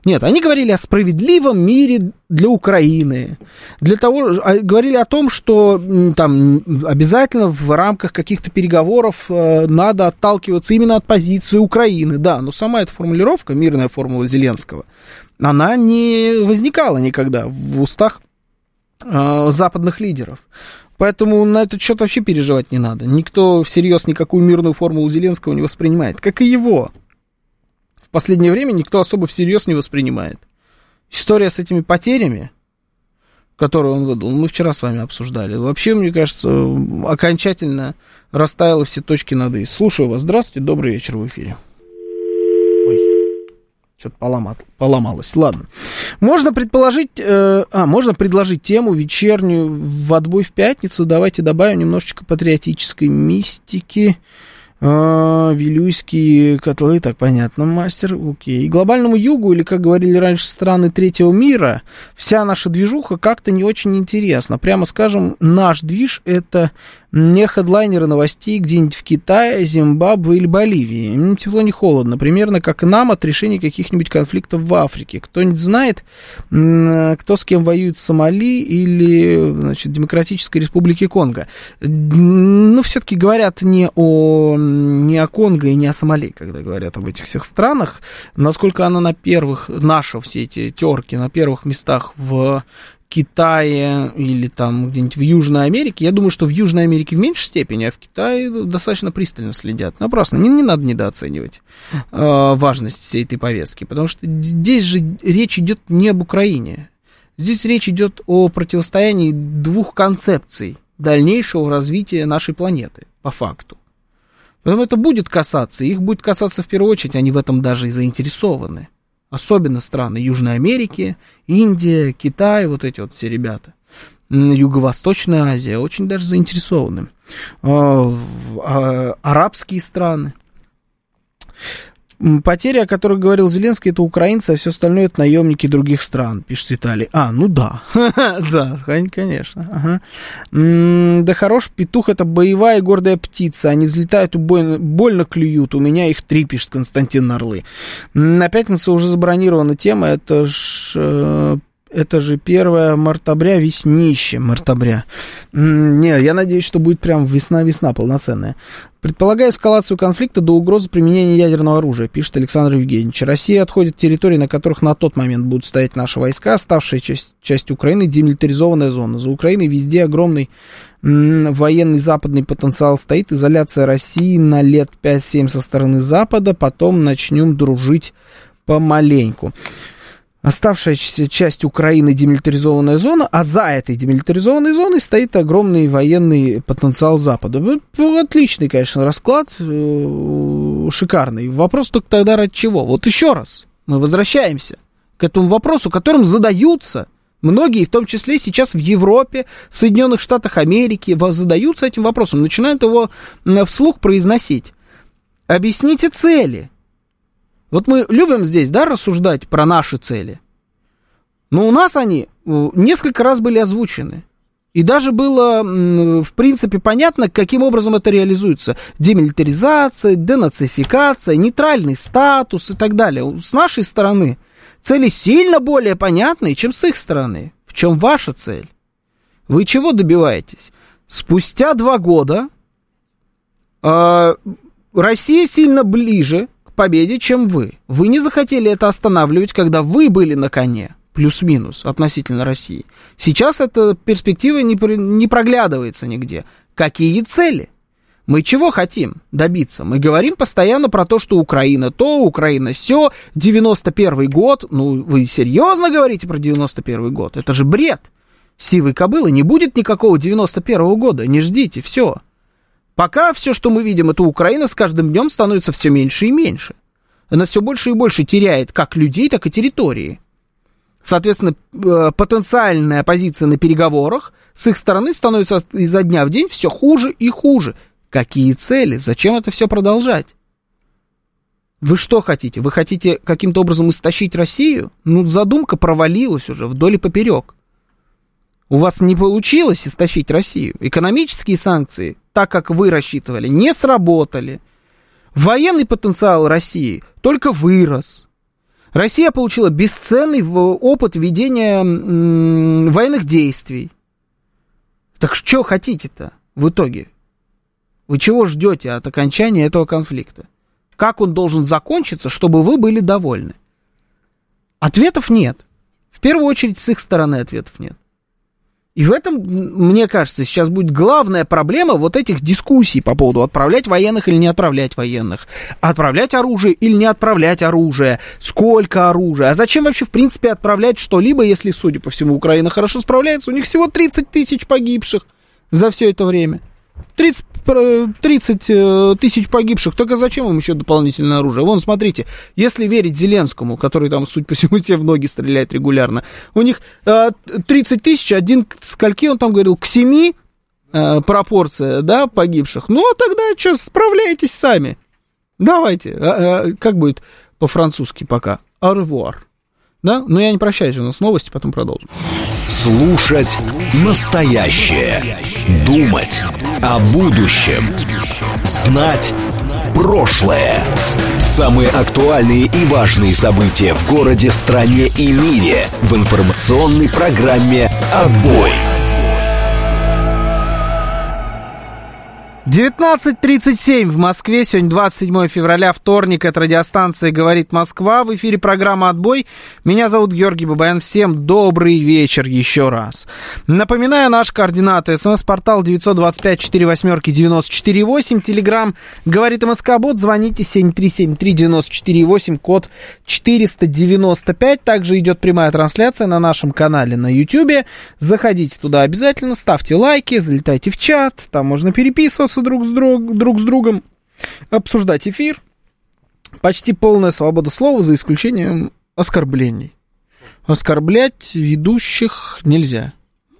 Нет, они говорили о справедливом мире для Украины. Для того, а, говорили о том, что там обязательно в рамках каких-то переговоров э, надо отталкиваться именно от позиции Украины. Да, но сама эта формулировка, мирная формула Зеленского, она не возникала никогда в устах э, западных лидеров. Поэтому на этот счет вообще переживать не надо. Никто всерьез никакую мирную формулу Зеленского не воспринимает, как и его последнее время никто особо всерьез не воспринимает. История с этими потерями, которую он выдал, мы вчера с вами обсуждали. Вообще, мне кажется, окончательно расставила все точки над «и». Слушаю вас. Здравствуйте, добрый вечер в эфире. Ой, что-то поломал, поломалось. Ладно. Можно предположить, э, а, можно предложить тему вечернюю в отбой в пятницу. Давайте добавим немножечко патриотической мистики. А, Вилюйские котлы, так понятно, мастер, окей. Глобальному югу, или, как говорили раньше, страны третьего мира, вся наша движуха как-то не очень интересна. Прямо скажем, наш движ это не хедлайнеры новостей где-нибудь в Китае, Зимбабве или Боливии. Не тепло, не холодно. Примерно как нам от решения каких-нибудь конфликтов в Африке. Кто-нибудь знает, кто с кем воюет Сомали или значит, Демократической Республике Конго? Ну, все-таки говорят не о, не о Конго и не о Сомали, когда говорят об этих всех странах. Насколько она на первых, наши все эти терки, на первых местах в Китае или там где-нибудь в Южной Америке, я думаю, что в Южной Америке в меньшей степени, а в Китае достаточно пристально следят. Напрасно, не, не надо недооценивать э, важность всей этой повестки, потому что здесь же речь идет не об Украине. Здесь речь идет о противостоянии двух концепций дальнейшего развития нашей планеты, по факту. Поэтому это будет касаться, их будет касаться в первую очередь, они в этом даже и заинтересованы особенно страны Южной Америки, Индия, Китай, вот эти вот все ребята. Юго-Восточная Азия очень даже заинтересованы. А, а, арабские страны. Потери, о которых говорил Зеленский, это украинцы, а все остальное это наемники других стран, пишет Виталий. А, ну да, да, конечно. Да хорош, петух это боевая гордая птица, они взлетают больно клюют, у меня их три, пишет Константин Нарлы. На пятницу уже забронирована тема, это ж э, это же 1 мартабря, веснище мартабря. Не, я надеюсь, что будет прям весна-весна полноценная. Предполагая эскалацию конфликта до угрозы применения ядерного оружия, пишет Александр Евгеньевич. Россия отходит от территорий, на которых на тот момент будут стоять наши войска, оставшая часть, часть Украины демилитаризованная зона. За Украиной везде огромный м, военный западный потенциал стоит. Изоляция России на лет 5-7 со стороны Запада. Потом начнем дружить помаленьку оставшаяся часть Украины демилитаризованная зона, а за этой демилитаризованной зоной стоит огромный военный потенциал Запада. Отличный, конечно, расклад, э, шикарный. Вопрос только тогда ради чего? Вот еще раз, мы возвращаемся к этому вопросу, которым задаются многие, в том числе сейчас в Европе, в Соединенных Штатах Америки, задаются этим вопросом, начинают его вслух произносить. Объясните цели – вот мы любим здесь, да, рассуждать про наши цели. Но у нас они э, несколько раз были озвучены. И даже было, в принципе, понятно, каким образом это реализуется. Демилитаризация, денацификация, нейтральный статус и так далее. С нашей стороны цели сильно более понятные, чем с их стороны. В чем ваша цель? Вы чего добиваетесь? Спустя два года э, Россия сильно ближе победе, чем вы. Вы не захотели это останавливать, когда вы были на коне, плюс-минус, относительно России. Сейчас эта перспектива не, не проглядывается нигде. Какие цели? Мы чего хотим добиться? Мы говорим постоянно про то, что Украина то, Украина все, 91 год. Ну, вы серьезно говорите про 91 год? Это же бред. Сивой кобылы не будет никакого 91 года. Не ждите, все. Пока все, что мы видим, это Украина с каждым днем становится все меньше и меньше. Она все больше и больше теряет как людей, так и территории. Соответственно, э, потенциальная позиция на переговорах с их стороны становится изо дня в день все хуже и хуже. Какие цели? Зачем это все продолжать? Вы что хотите? Вы хотите каким-то образом истощить Россию? Ну, задумка провалилась уже вдоль и поперек. У вас не получилось истощить Россию. Экономические санкции, так как вы рассчитывали, не сработали. Военный потенциал России только вырос. Россия получила бесценный опыт ведения военных действий. Так что хотите-то в итоге? Вы чего ждете от окончания этого конфликта? Как он должен закончиться, чтобы вы были довольны? Ответов нет. В первую очередь с их стороны ответов нет. И в этом, мне кажется, сейчас будет главная проблема вот этих дискуссий по поводу отправлять военных или не отправлять военных. Отправлять оружие или не отправлять оружие. Сколько оружия. А зачем вообще, в принципе, отправлять что-либо, если, судя по всему, Украина хорошо справляется? У них всего 30 тысяч погибших за все это время. 30, 30 э, тысяч погибших, так а зачем им еще дополнительное оружие? Вон, смотрите, если верить Зеленскому, который там, судя по всему, тебе в ноги стреляет регулярно, у них 30 э, тысяч, один скольки он там говорил, к 7 э, пропорция, да, погибших. Ну, а тогда что, справляйтесь сами. Давайте, как будет по-французски пока? Au revoir. Да? Но я не прощаюсь, у нас новости, потом продолжим. Слушать настоящее. Думать о будущем. Знать прошлое. Самые актуальные и важные события в городе, стране и мире в информационной программе «Отбой». 19.37 в Москве. Сегодня 27 февраля, вторник. Это радиостанция «Говорит Москва». В эфире программа «Отбой». Меня зовут Георгий Бабаян. Всем добрый вечер еще раз. Напоминаю, наш координаты. СМС-портал 925-48-94-8. Телеграмм «Говорит МСК-бот». Звоните 7373-94-8, код 495. Также идет прямая трансляция на нашем канале на YouTube. Заходите туда обязательно, ставьте лайки, залетайте в чат. Там можно переписываться общаться друг с, друг, друг с другом, обсуждать эфир. Почти полная свобода слова, за исключением оскорблений. Оскорблять ведущих нельзя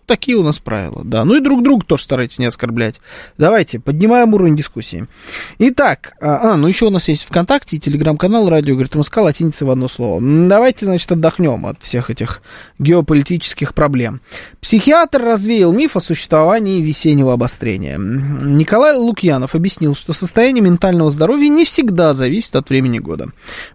такие у нас правила, да. Ну и друг друга тоже старайтесь не оскорблять. Давайте, поднимаем уровень дискуссии. Итак, а, а ну еще у нас есть ВКонтакте и телеграм-канал радио, говорит, МСК, латиница в одно слово. Давайте, значит, отдохнем от всех этих геополитических проблем. Психиатр развеял миф о существовании весеннего обострения. Николай Лукьянов объяснил, что состояние ментального здоровья не всегда зависит от времени года.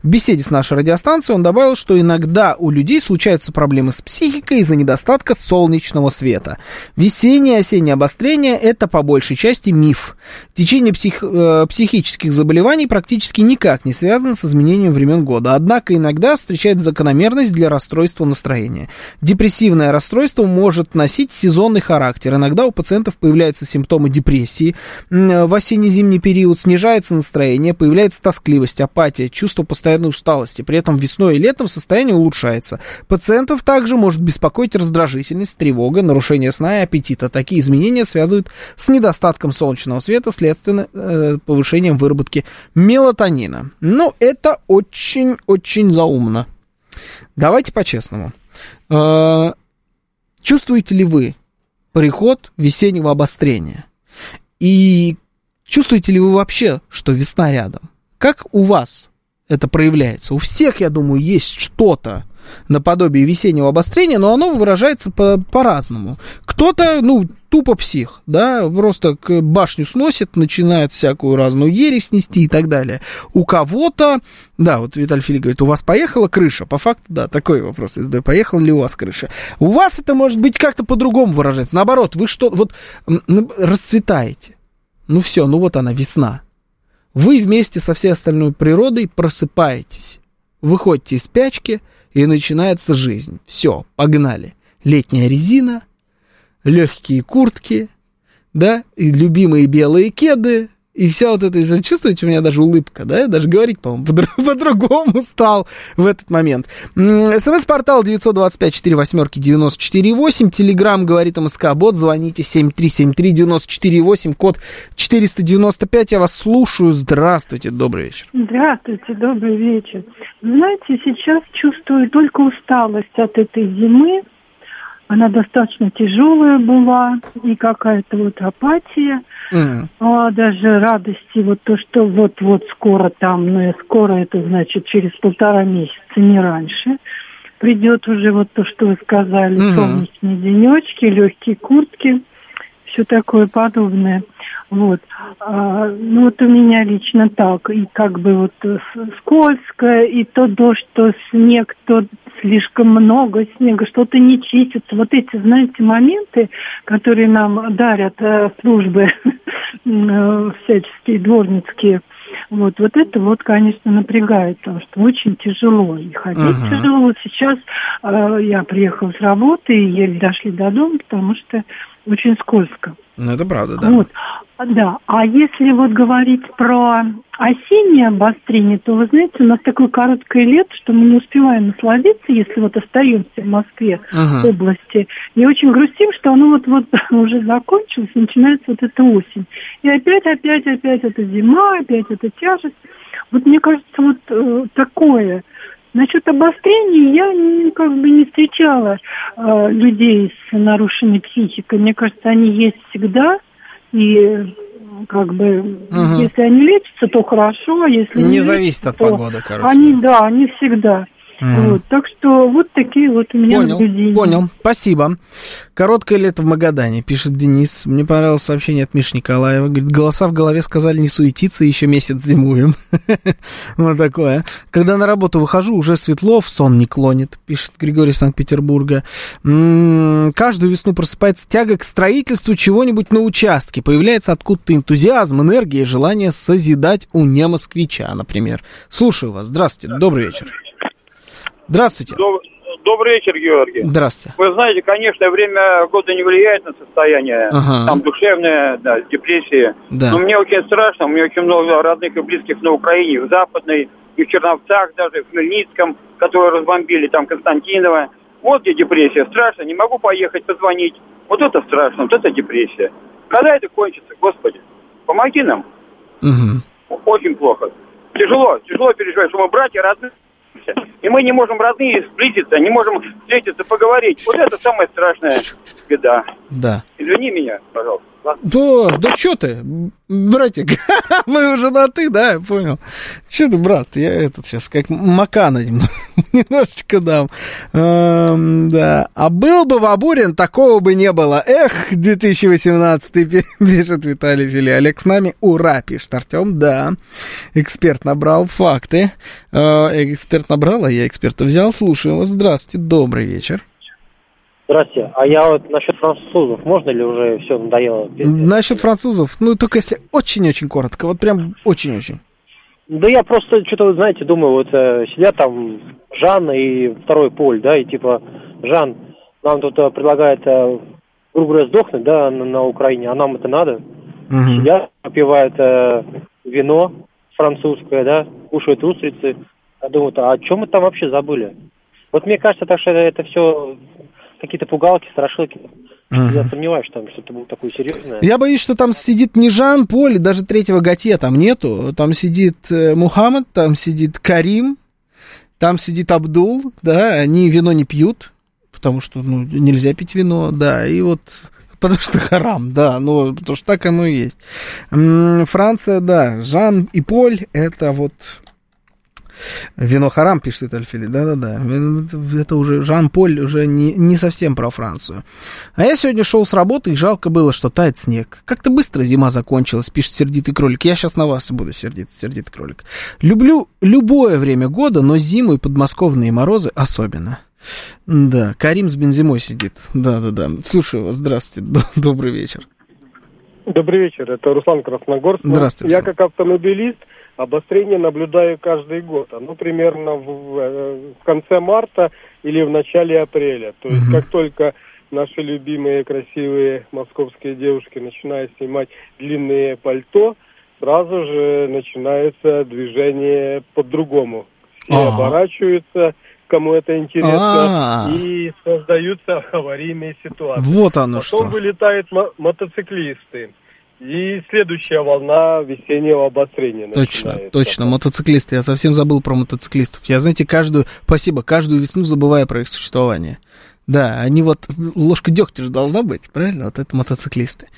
В беседе с нашей радиостанцией он добавил, что иногда у людей случаются проблемы с психикой из-за недостатка солнечного света света. Весеннее осеннее обострение – это по большей части миф. Течение псих, э, психических заболеваний практически никак не связано с изменением времен года, однако иногда встречает закономерность для расстройства настроения. Депрессивное расстройство может носить сезонный характер. Иногда у пациентов появляются симптомы депрессии. В осенне-зимний период снижается настроение, появляется тоскливость, апатия, чувство постоянной усталости. При этом весной и летом состояние улучшается. Пациентов также может беспокоить раздражительность, тревога, нарушение сна и аппетита. Такие изменения связывают с недостатком солнечного света, следственно, э, повышением выработки мелатонина. Ну, это очень-очень заумно. Давайте по-честному. Э, чувствуете ли вы приход весеннего обострения? И чувствуете ли вы вообще, что весна рядом? Как у вас это проявляется? У всех, я думаю, есть что-то, наподобие весеннего обострения, но оно выражается по- по-разному. Кто-то, ну, тупо псих, да, просто башню сносит, начинает всякую разную ересь нести и так далее. У кого-то, да, вот Виталий Фили говорит, у вас поехала крыша? По факту, да, такой вопрос я задаю, поехала ли у вас крыша? У вас это может быть как-то по-другому выражается. Наоборот, вы что, вот расцветаете. Ну все, ну вот она, весна. Вы вместе со всей остальной природой просыпаетесь. Выходите из спячки – и начинается жизнь. Все, погнали. Летняя резина, легкие куртки, да, и любимые белые кеды, и вся вот эта, чувствуете, у меня даже улыбка, да, я даже говорить, по-моему, по-другому стал в этот момент. СМС-портал 925-48-94-8, Телеграмм говорит МСК, бот, звоните 7373-94-8, код 495, я вас слушаю, здравствуйте, добрый вечер. Здравствуйте, добрый вечер. Знаете, сейчас чувствую только усталость от этой зимы, она достаточно тяжелая была, и какая-то вот апатия, mm. а, даже радости, вот то, что вот-вот скоро там, ну и скоро это значит через полтора месяца, не раньше, придет уже вот то, что вы сказали, mm. солнечные денечки, легкие куртки. все такое подобное. Вот. А, ну вот у меня лично так, и как бы вот скользко, и то дождь, то снег, то слишком много снега, что-то не чистится. Вот эти, знаете, моменты, которые нам дарят э, службы э, всяческие дворницкие, вот, вот это вот, конечно, напрягает, потому что очень тяжело. И ходить uh-huh. тяжело. Вот сейчас э, я приехала с работы и еле дошли до дома, потому что очень скользко. Ну, это правда, да. Вот. Да, а если вот говорить про осеннее обострение, то, вы знаете, у нас такое короткое лето, что мы не успеваем насладиться, если вот остаемся в Москве, uh-huh. области, и очень грустим, что оно вот-вот уже закончилось, начинается вот эта осень. И опять, опять, опять это зима, опять это тяжесть. Вот мне кажется, вот э, такое Насчет обострения я как бы не встречала э, людей с нарушенной психикой. Мне кажется, они есть всегда. И как бы, угу. если они лечатся, то хорошо, а если не, не зависит лечатся, от погоды, короче. Они, да, они всегда. Mm. Вот, так что вот такие вот у меня понял, наблюдения. Понял, спасибо. Короткое лето в Магадане, пишет Денис. Мне понравилось сообщение от Миши Николаева. Говорит, голоса в голове сказали не суетиться, еще месяц зимуем. вот такое. Когда на работу выхожу, уже светло, в сон не клонит, пишет Григорий Санкт-Петербурга. М-м, каждую весну просыпается тяга к строительству чего-нибудь на участке. Появляется откуда-то энтузиазм, энергия, желание созидать у немосквича, например. Слушаю вас. Здравствуйте, добрый вечер. Здравствуйте. Добрый вечер, Георгий. Здравствуйте. Вы знаете, конечно, время года не влияет на состояние, ага. там, душевное, да, депрессии. Да. Но мне очень страшно, у меня очень много родных и близких на Украине, в Западной, и в Черновцах даже, в Хмельницком, которые разбомбили, там, Константиново. Вот где депрессия. Страшно, не могу поехать, позвонить. Вот это страшно, вот это депрессия. Когда это кончится, Господи? Помоги нам. Угу. Очень плохо. Тяжело, тяжело переживать, что мы братья родные и мы не можем родные сблизиться, не можем встретиться, поговорить. Вот это самая страшная беда. Да. Извини меня, пожалуйста. Да, да что ты, братик, мы уже на ты, да, я понял. Что ты, брат, я этот сейчас как Макана немножечко дам. Эм, да, а был бы Вабурин, такого бы не было. Эх, 2018 пишет Виталий Фили. Олег с нами, ура, пишет Артем, да. Эксперт набрал факты. Э, эксперт набрал, а я эксперта взял. Слушаю вас, здравствуйте, добрый вечер. Здравствуйте. А я вот насчет французов, можно ли уже все надоело? Насчет французов, ну только если очень-очень коротко, вот прям очень-очень. Да я просто что-то, вы знаете, думаю, вот э, сидят там Жан и второй Поль, да, и типа, Жан, нам тут э, предлагает, э, грубо говоря, сдохнуть, да, на, на Украине, а нам это надо. Угу. Сидят, попивают э, вино французское, да, кушают устрицы. Я думаю, а о чем мы там вообще забыли? Вот мне кажется, так что это все какие-то пугалки, страшилки. Uh-huh. Я сомневаюсь, что там что-то было такое серьезное. Я боюсь, что там сидит не Жан Поль, даже третьего Готье там нету. Там сидит э, Мухаммад, там сидит Карим, там сидит Абдул, да, они вино не пьют, потому что ну, нельзя пить вино, да, и вот потому что харам, да, ну, потому что так оно и есть. Франция, да, Жан и Поль, это вот Вино харам, пишет Альфили. Да-да-да. Это уже Жан-Поль уже не, не совсем про Францию. А я сегодня шел с работы, и жалко было, что тает снег. Как-то быстро зима закончилась, пишет сердитый кролик. Я сейчас на вас буду сердитый, сердитый кролик. Люблю любое время года, но зиму и подмосковные морозы особенно. Да, Карим с бензимой сидит. Да-да-да. Слушаю вас. Здравствуйте. Добрый вечер. Добрый вечер. Это Руслан Красногорск. Здравствуйте. Руслан. Я как автомобилист Обострение наблюдаю каждый год. Оно примерно в, э, в конце марта или в начале апреля. То есть как только наши любимые красивые московские девушки начинают снимать длинные пальто, сразу же начинается движение по-другому. Все ага. оборачиваются, кому это интересно, А-а-а. и создаются аварийные ситуации. Вот оно Потом что. Потом вылетают мотоциклисты. И следующая волна весеннего обострения Точно, начинается. точно, мотоциклисты. Я совсем забыл про мотоциклистов. Я, знаете, каждую, спасибо, каждую весну забываю про их существование. Да, они вот, ложка дегтя же должна быть, правильно? Вот это мотоциклисты.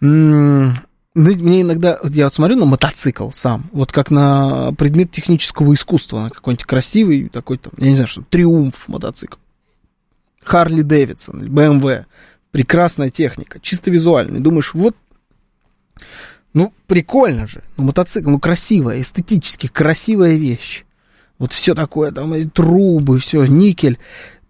М-м- мне иногда, я вот смотрю на мотоцикл сам, вот как на предмет технического искусства, на какой-нибудь красивый такой, там, я не знаю, что, триумф мотоцикл. Харли Дэвидсон, БМВ прекрасная техника, чисто визуальная. Думаешь, вот, ну, прикольно же. Ну, мотоцикл, ну, красивая, эстетически красивая вещь. Вот все такое, там и трубы, все, никель.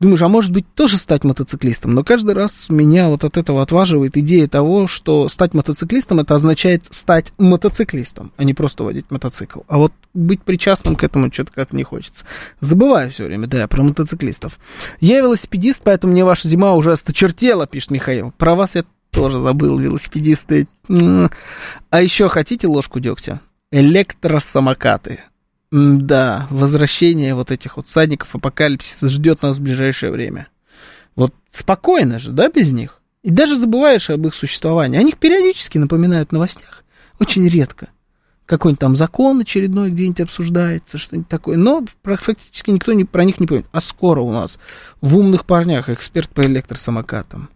Думаешь, а может быть тоже стать мотоциклистом? Но каждый раз меня вот от этого отваживает идея того, что стать мотоциклистом это означает стать мотоциклистом, а не просто водить мотоцикл. А вот быть причастным к этому что-то как-то не хочется. Забываю все время, да, про мотоциклистов. Я велосипедист, поэтому мне ваша зима уже осточертела, пишет Михаил. Про вас я тоже забыл, велосипедисты. А еще хотите ложку дегтя? Электросамокаты. Да, возвращение вот этих вот садников апокалипсиса ждет нас в ближайшее время. Вот спокойно же, да, без них? И даже забываешь об их существовании. О них периодически напоминают в новостях. Очень редко. Какой-нибудь там закон очередной где-нибудь обсуждается, что-нибудь такое. Но фактически никто не, про них не помнит. А скоро у нас в умных парнях эксперт по электросамокатам.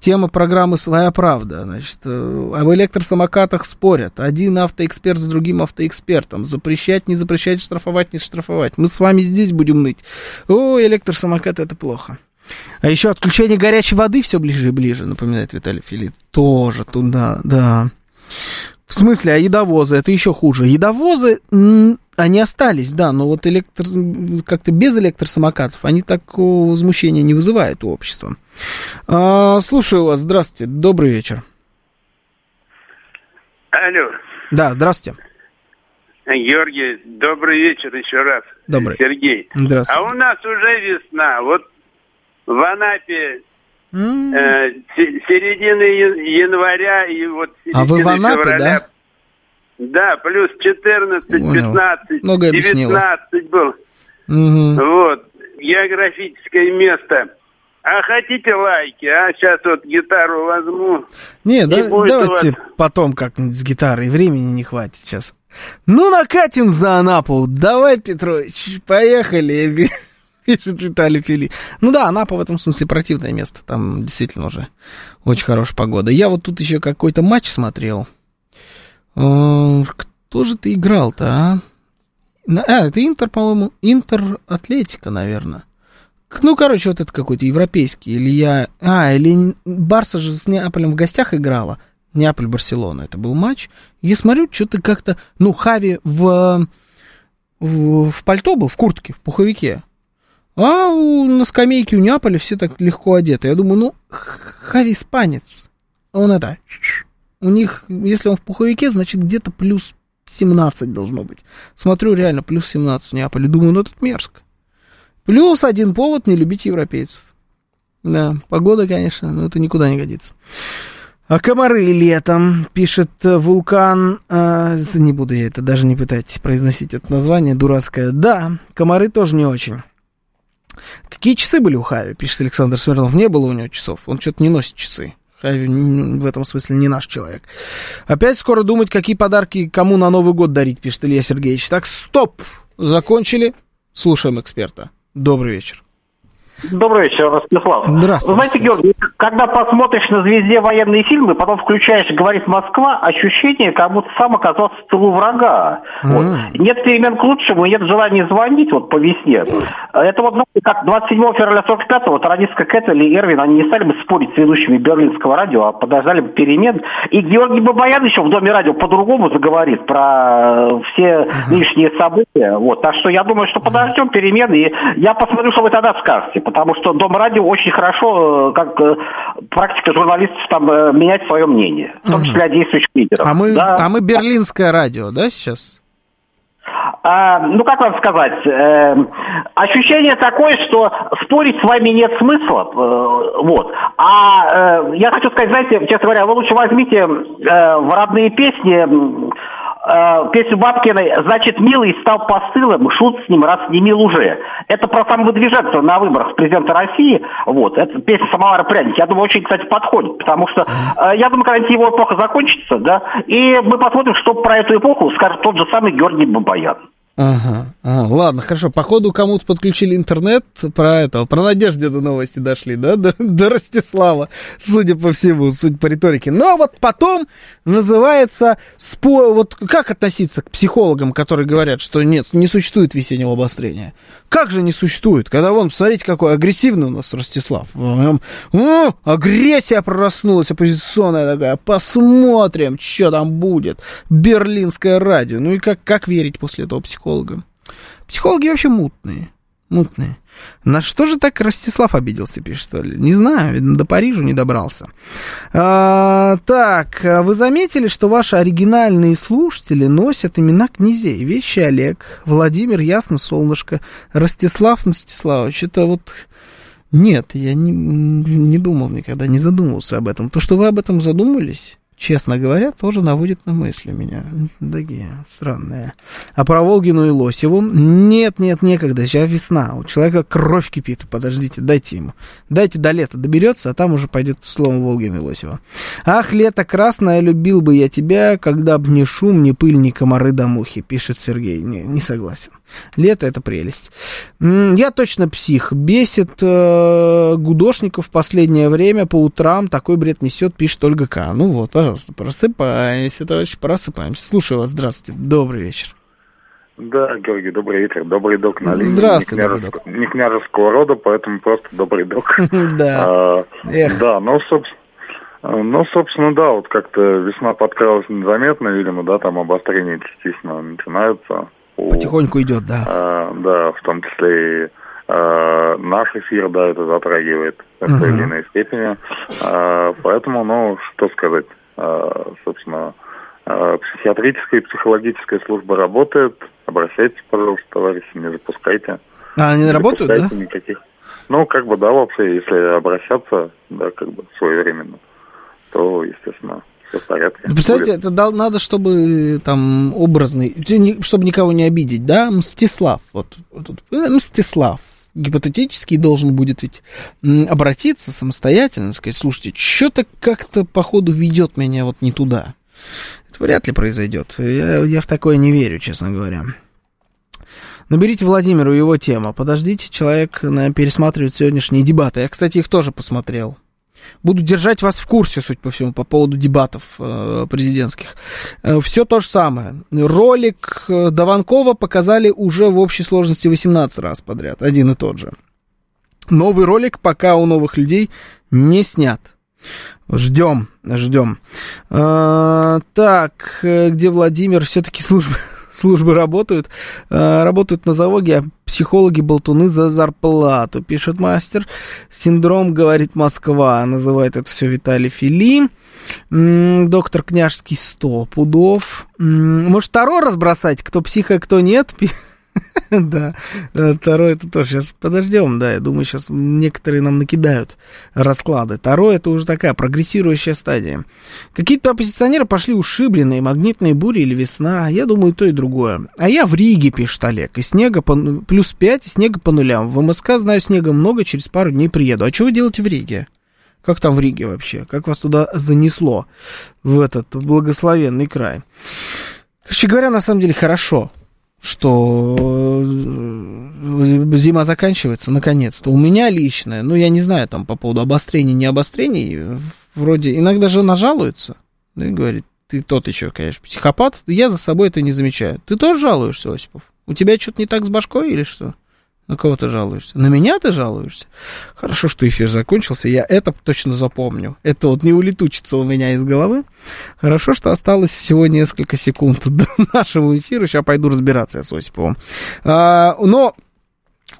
Тема программы «Своя правда». Значит, э, об электросамокатах спорят. Один автоэксперт с другим автоэкспертом. Запрещать, не запрещать, штрафовать, не штрафовать. Мы с вами здесь будем ныть. О, электросамокат это плохо. А еще отключение горячей воды все ближе и ближе, напоминает Виталий Филипп. Тоже туда, да. В смысле, а едовозы, это еще хуже. Едовозы, они остались, да, но вот электро... как-то без электросамокатов они такого возмущения не вызывают у общества. А, слушаю вас, здравствуйте, добрый вечер. Алло. Да, здравствуйте. Георгий, добрый вечер еще раз. Добрый. Сергей. Здравствуйте. А у нас уже весна. Вот в Анапе Mm. Э, середины января и вот середины а вы в Анапе, февраля. Да? Да, плюс 14, Понял. 15, Много 19 был. Угу. Вот, географическое место. А хотите лайки? А сейчас вот гитару возьму. Не, да, давайте вот... потом как-нибудь с гитарой. Времени не хватит сейчас. Ну, накатим за Анапу. Давай, Петрович, поехали пишет Виталий Фили. Ну да, Анапа в этом смысле противное место. Там действительно уже очень хорошая погода. Я вот тут еще какой-то матч смотрел. Э, кто же ты играл-то, а? А, это Интер, по-моему, Интер Атлетика, наверное. Ну, короче, вот это какой-то европейский. Или я... А, или Барса же с Неаполем в гостях играла. Неаполь-Барселона. Это был матч. Я смотрю, что-то как-то... Ну, Хави в, в, в пальто был, в куртке, в пуховике. А у, на скамейке у Неаполя все так легко одеты. Я думаю, ну, Хави испанец. Он это... У них, если он в пуховике, значит, где-то плюс 17 должно быть. Смотрю, реально, плюс 17 в Неаполе. Думаю, ну, это мерзко. Плюс один повод не любить европейцев. Да, погода, конечно, но это никуда не годится. А комары летом, пишет вулкан, э, не буду я это даже не пытайтесь произносить это название дурацкое. Да, комары тоже не очень. Какие часы были у Хави, пишет Александр Смирнов. Не было у него часов, он что-то не носит часы. Хави в этом смысле не наш человек. Опять скоро думать, какие подарки кому на Новый год дарить, пишет Илья Сергеевич. Так, стоп! Закончили. Слушаем эксперта. Добрый вечер. Добрый вечер, Ростислав. Здравствуйте. Вы знаете, Георгий, когда посмотришь на «Звезде» военные фильмы, потом включаешь «Говорит Москва», ощущение, как будто сам оказался в тылу врага. Mm. Вот. Нет перемен к лучшему, нет желания звонить вот по весне. Это вот, знаете, как 27 февраля 45-го Таранистка Кэттель и Эрвин, они не стали бы спорить с ведущими берлинского радио, а подождали бы перемен. И Георгий Бабаян еще в Доме радио по-другому заговорит про все mm-hmm. лишние события. Вот. Так что я думаю, что подождем перемен, и я посмотрю, что вы тогда скажете потому что Дом радио очень хорошо, э, как э, практика журналистов, там э, менять свое мнение, в том числе о действующих лидерах. А мы, да? а мы берлинское радио, да, сейчас? А, ну, как вам сказать, э, ощущение такое, что спорить с вами нет смысла, э, вот. А э, я хочу сказать, знаете, честно говоря, вы лучше возьмите э, в родные песни э, песню Бабкиной «Значит, милый стал постылым, шут с ним, раз не мил уже». Это про самовыдвиженца на выборах президента России. Вот, это песня «Самовара пряник». Я думаю, очень, кстати, подходит, потому что, э, я думаю, когда-нибудь его эпоха закончится, да, и мы посмотрим, что про эту эпоху скажет тот же самый Георгий Бабаян. Ага, ага, ладно, хорошо. Походу, кому-то подключили интернет про этого, про Надежде до новости дошли, да, до, до Ростислава, судя по всему, суть по риторике. Но вот потом называется, спо... вот как относиться к психологам, которые говорят, что нет, не существует весеннего обострения? Как же не существует? Когда вон, посмотрите, какой агрессивный у нас Ростислав. О, агрессия пророснулась оппозиционная такая. Посмотрим, что там будет. Берлинское радио. Ну и как, как верить после этого психологам? Психологи вообще мутные. Мутные. На что же так Ростислав обиделся, пишет, ли? Не знаю, видно, до Парижа не добрался. А, так, вы заметили, что ваши оригинальные слушатели носят имена князей? Вещи Олег, Владимир Ясно Солнышко, Ростислав Мстиславович. Это вот... Нет, я не, не думал никогда, не задумывался об этом. То, что вы об этом задумались, честно говоря, тоже наводит на мысли меня. Такие странные. А про Волгину и Лосеву? Нет, нет, некогда. Сейчас весна. У человека кровь кипит. Подождите, дайте ему. Дайте до лета доберется, а там уже пойдет слово Волгина и Лосева. Ах, лето красное, любил бы я тебя, когда б ни шум, ни пыль, ни комары до мухи, пишет Сергей. Не, не согласен. Лето это прелесть. Я точно псих. Бесит э, гудошников в последнее время по утрам. Такой бред несет, пишет Ольга К. Ну вот, пожалуйста, просыпаемся, товарищи, просыпаемся. Слушаю вас, здравствуйте, добрый вечер. Да, Георгий, добрый вечер. Добрый док на линии. Здравствуйте, не, княжеск... док. не княжеского рода, поэтому просто добрый док. Да. А, да, ну, собственно, ну, собственно, да, вот как-то весна подкралась незаметно, видимо, да, там обострения частично начинаются. Потихоньку идет, да. А, да, в том числе и а, наш эфир, да, это затрагивает в той или иной степени. А, поэтому, ну, что сказать, а, собственно, а, психиатрическая и психологическая служба работает. Обращайтесь, пожалуйста, товарищи, не запускайте. А они не работают, да? никаких. Ну, как бы, да, вообще, если обращаться, да, как бы, своевременно, то, естественно, все в порядке. Представляете, это дал, надо, чтобы там образный, чтобы никого не обидеть, да, Мстислав, вот, вот э, Мстислав, гипотетически должен будет ведь обратиться самостоятельно, сказать, слушайте, что-то как-то, походу, ведет меня вот не туда. Это вряд ли произойдет. Я, я в такое не верю, честно говоря. Наберите Владимиру его тема. Подождите, человек наверное, пересматривает сегодняшние дебаты. Я, кстати, их тоже посмотрел. Буду держать вас в курсе, суть по всему, по поводу дебатов э, президентских. Э, все то же самое. Ролик э, Даванкова показали уже в общей сложности 18 раз подряд. Один и тот же. Новый ролик пока у новых людей не снят. Ждем, ждем. Э, так, э, где Владимир? Все-таки служба службы работают, э, работают на заводе, а психологи болтуны за зарплату, пишет мастер. Синдром, говорит Москва, называет это все Виталий Фили. Доктор Княжский сто пудов. Может, Таро разбросать, кто псих, а кто нет? Да, Таро это тоже. Сейчас подождем, да, я думаю, сейчас некоторые нам накидают расклады. Таро это уже такая прогрессирующая стадия. Какие-то оппозиционеры пошли ушибленные, магнитные бури или весна. Я думаю, то и другое. А я в Риге, пишет Олег, и снега по, плюс 5, и снега по нулям. В МСК знаю снега много, через пару дней приеду. А что вы делаете в Риге? Как там в Риге вообще? Как вас туда занесло, в этот благословенный край? Короче говоря, на самом деле хорошо что э, зима заканчивается, наконец-то. У меня личное, ну, я не знаю, там, по поводу обострений, не обострений, вроде, иногда жена жалуется, ну, и говорит, ты тот еще, конечно, психопат, я за собой это не замечаю. Ты тоже жалуешься, Осипов? У тебя что-то не так с башкой или что? На кого ты жалуешься? На меня ты жалуешься? Хорошо, что эфир закончился, я это точно запомню. Это вот не улетучится у меня из головы. Хорошо, что осталось всего несколько секунд до нашего эфира. Сейчас пойду разбираться я с Осиповым. А, но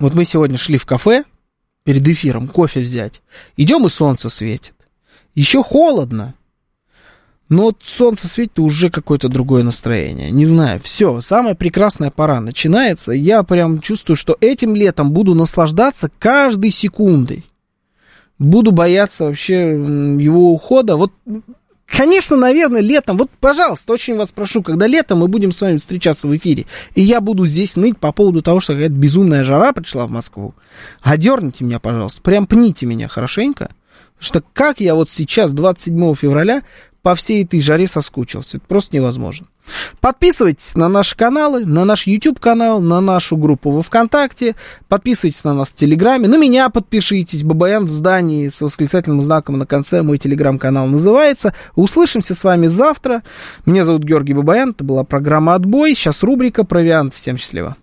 вот мы сегодня шли в кафе перед эфиром кофе взять. Идем, и солнце светит. Еще холодно. Но вот солнце светит, уже какое-то другое настроение. Не знаю, все, самая прекрасная пора начинается. Я прям чувствую, что этим летом буду наслаждаться каждой секундой. Буду бояться вообще его ухода. Вот, конечно, наверное, летом, вот, пожалуйста, очень вас прошу, когда летом мы будем с вами встречаться в эфире, и я буду здесь ныть по поводу того, что какая-то безумная жара пришла в Москву, одерните меня, пожалуйста, прям пните меня хорошенько, что как я вот сейчас, 27 февраля, по всей этой жаре соскучился. Это просто невозможно. Подписывайтесь на наши каналы, на наш YouTube-канал, на нашу группу во ВКонтакте, подписывайтесь на нас в Телеграме, на меня подпишитесь, Бабаян в здании с восклицательным знаком на конце, мой Телеграм-канал называется. Услышимся с вами завтра. Меня зовут Георгий Бабаян, это была программа «Отбой», сейчас рубрика «Провиант». Всем счастливо.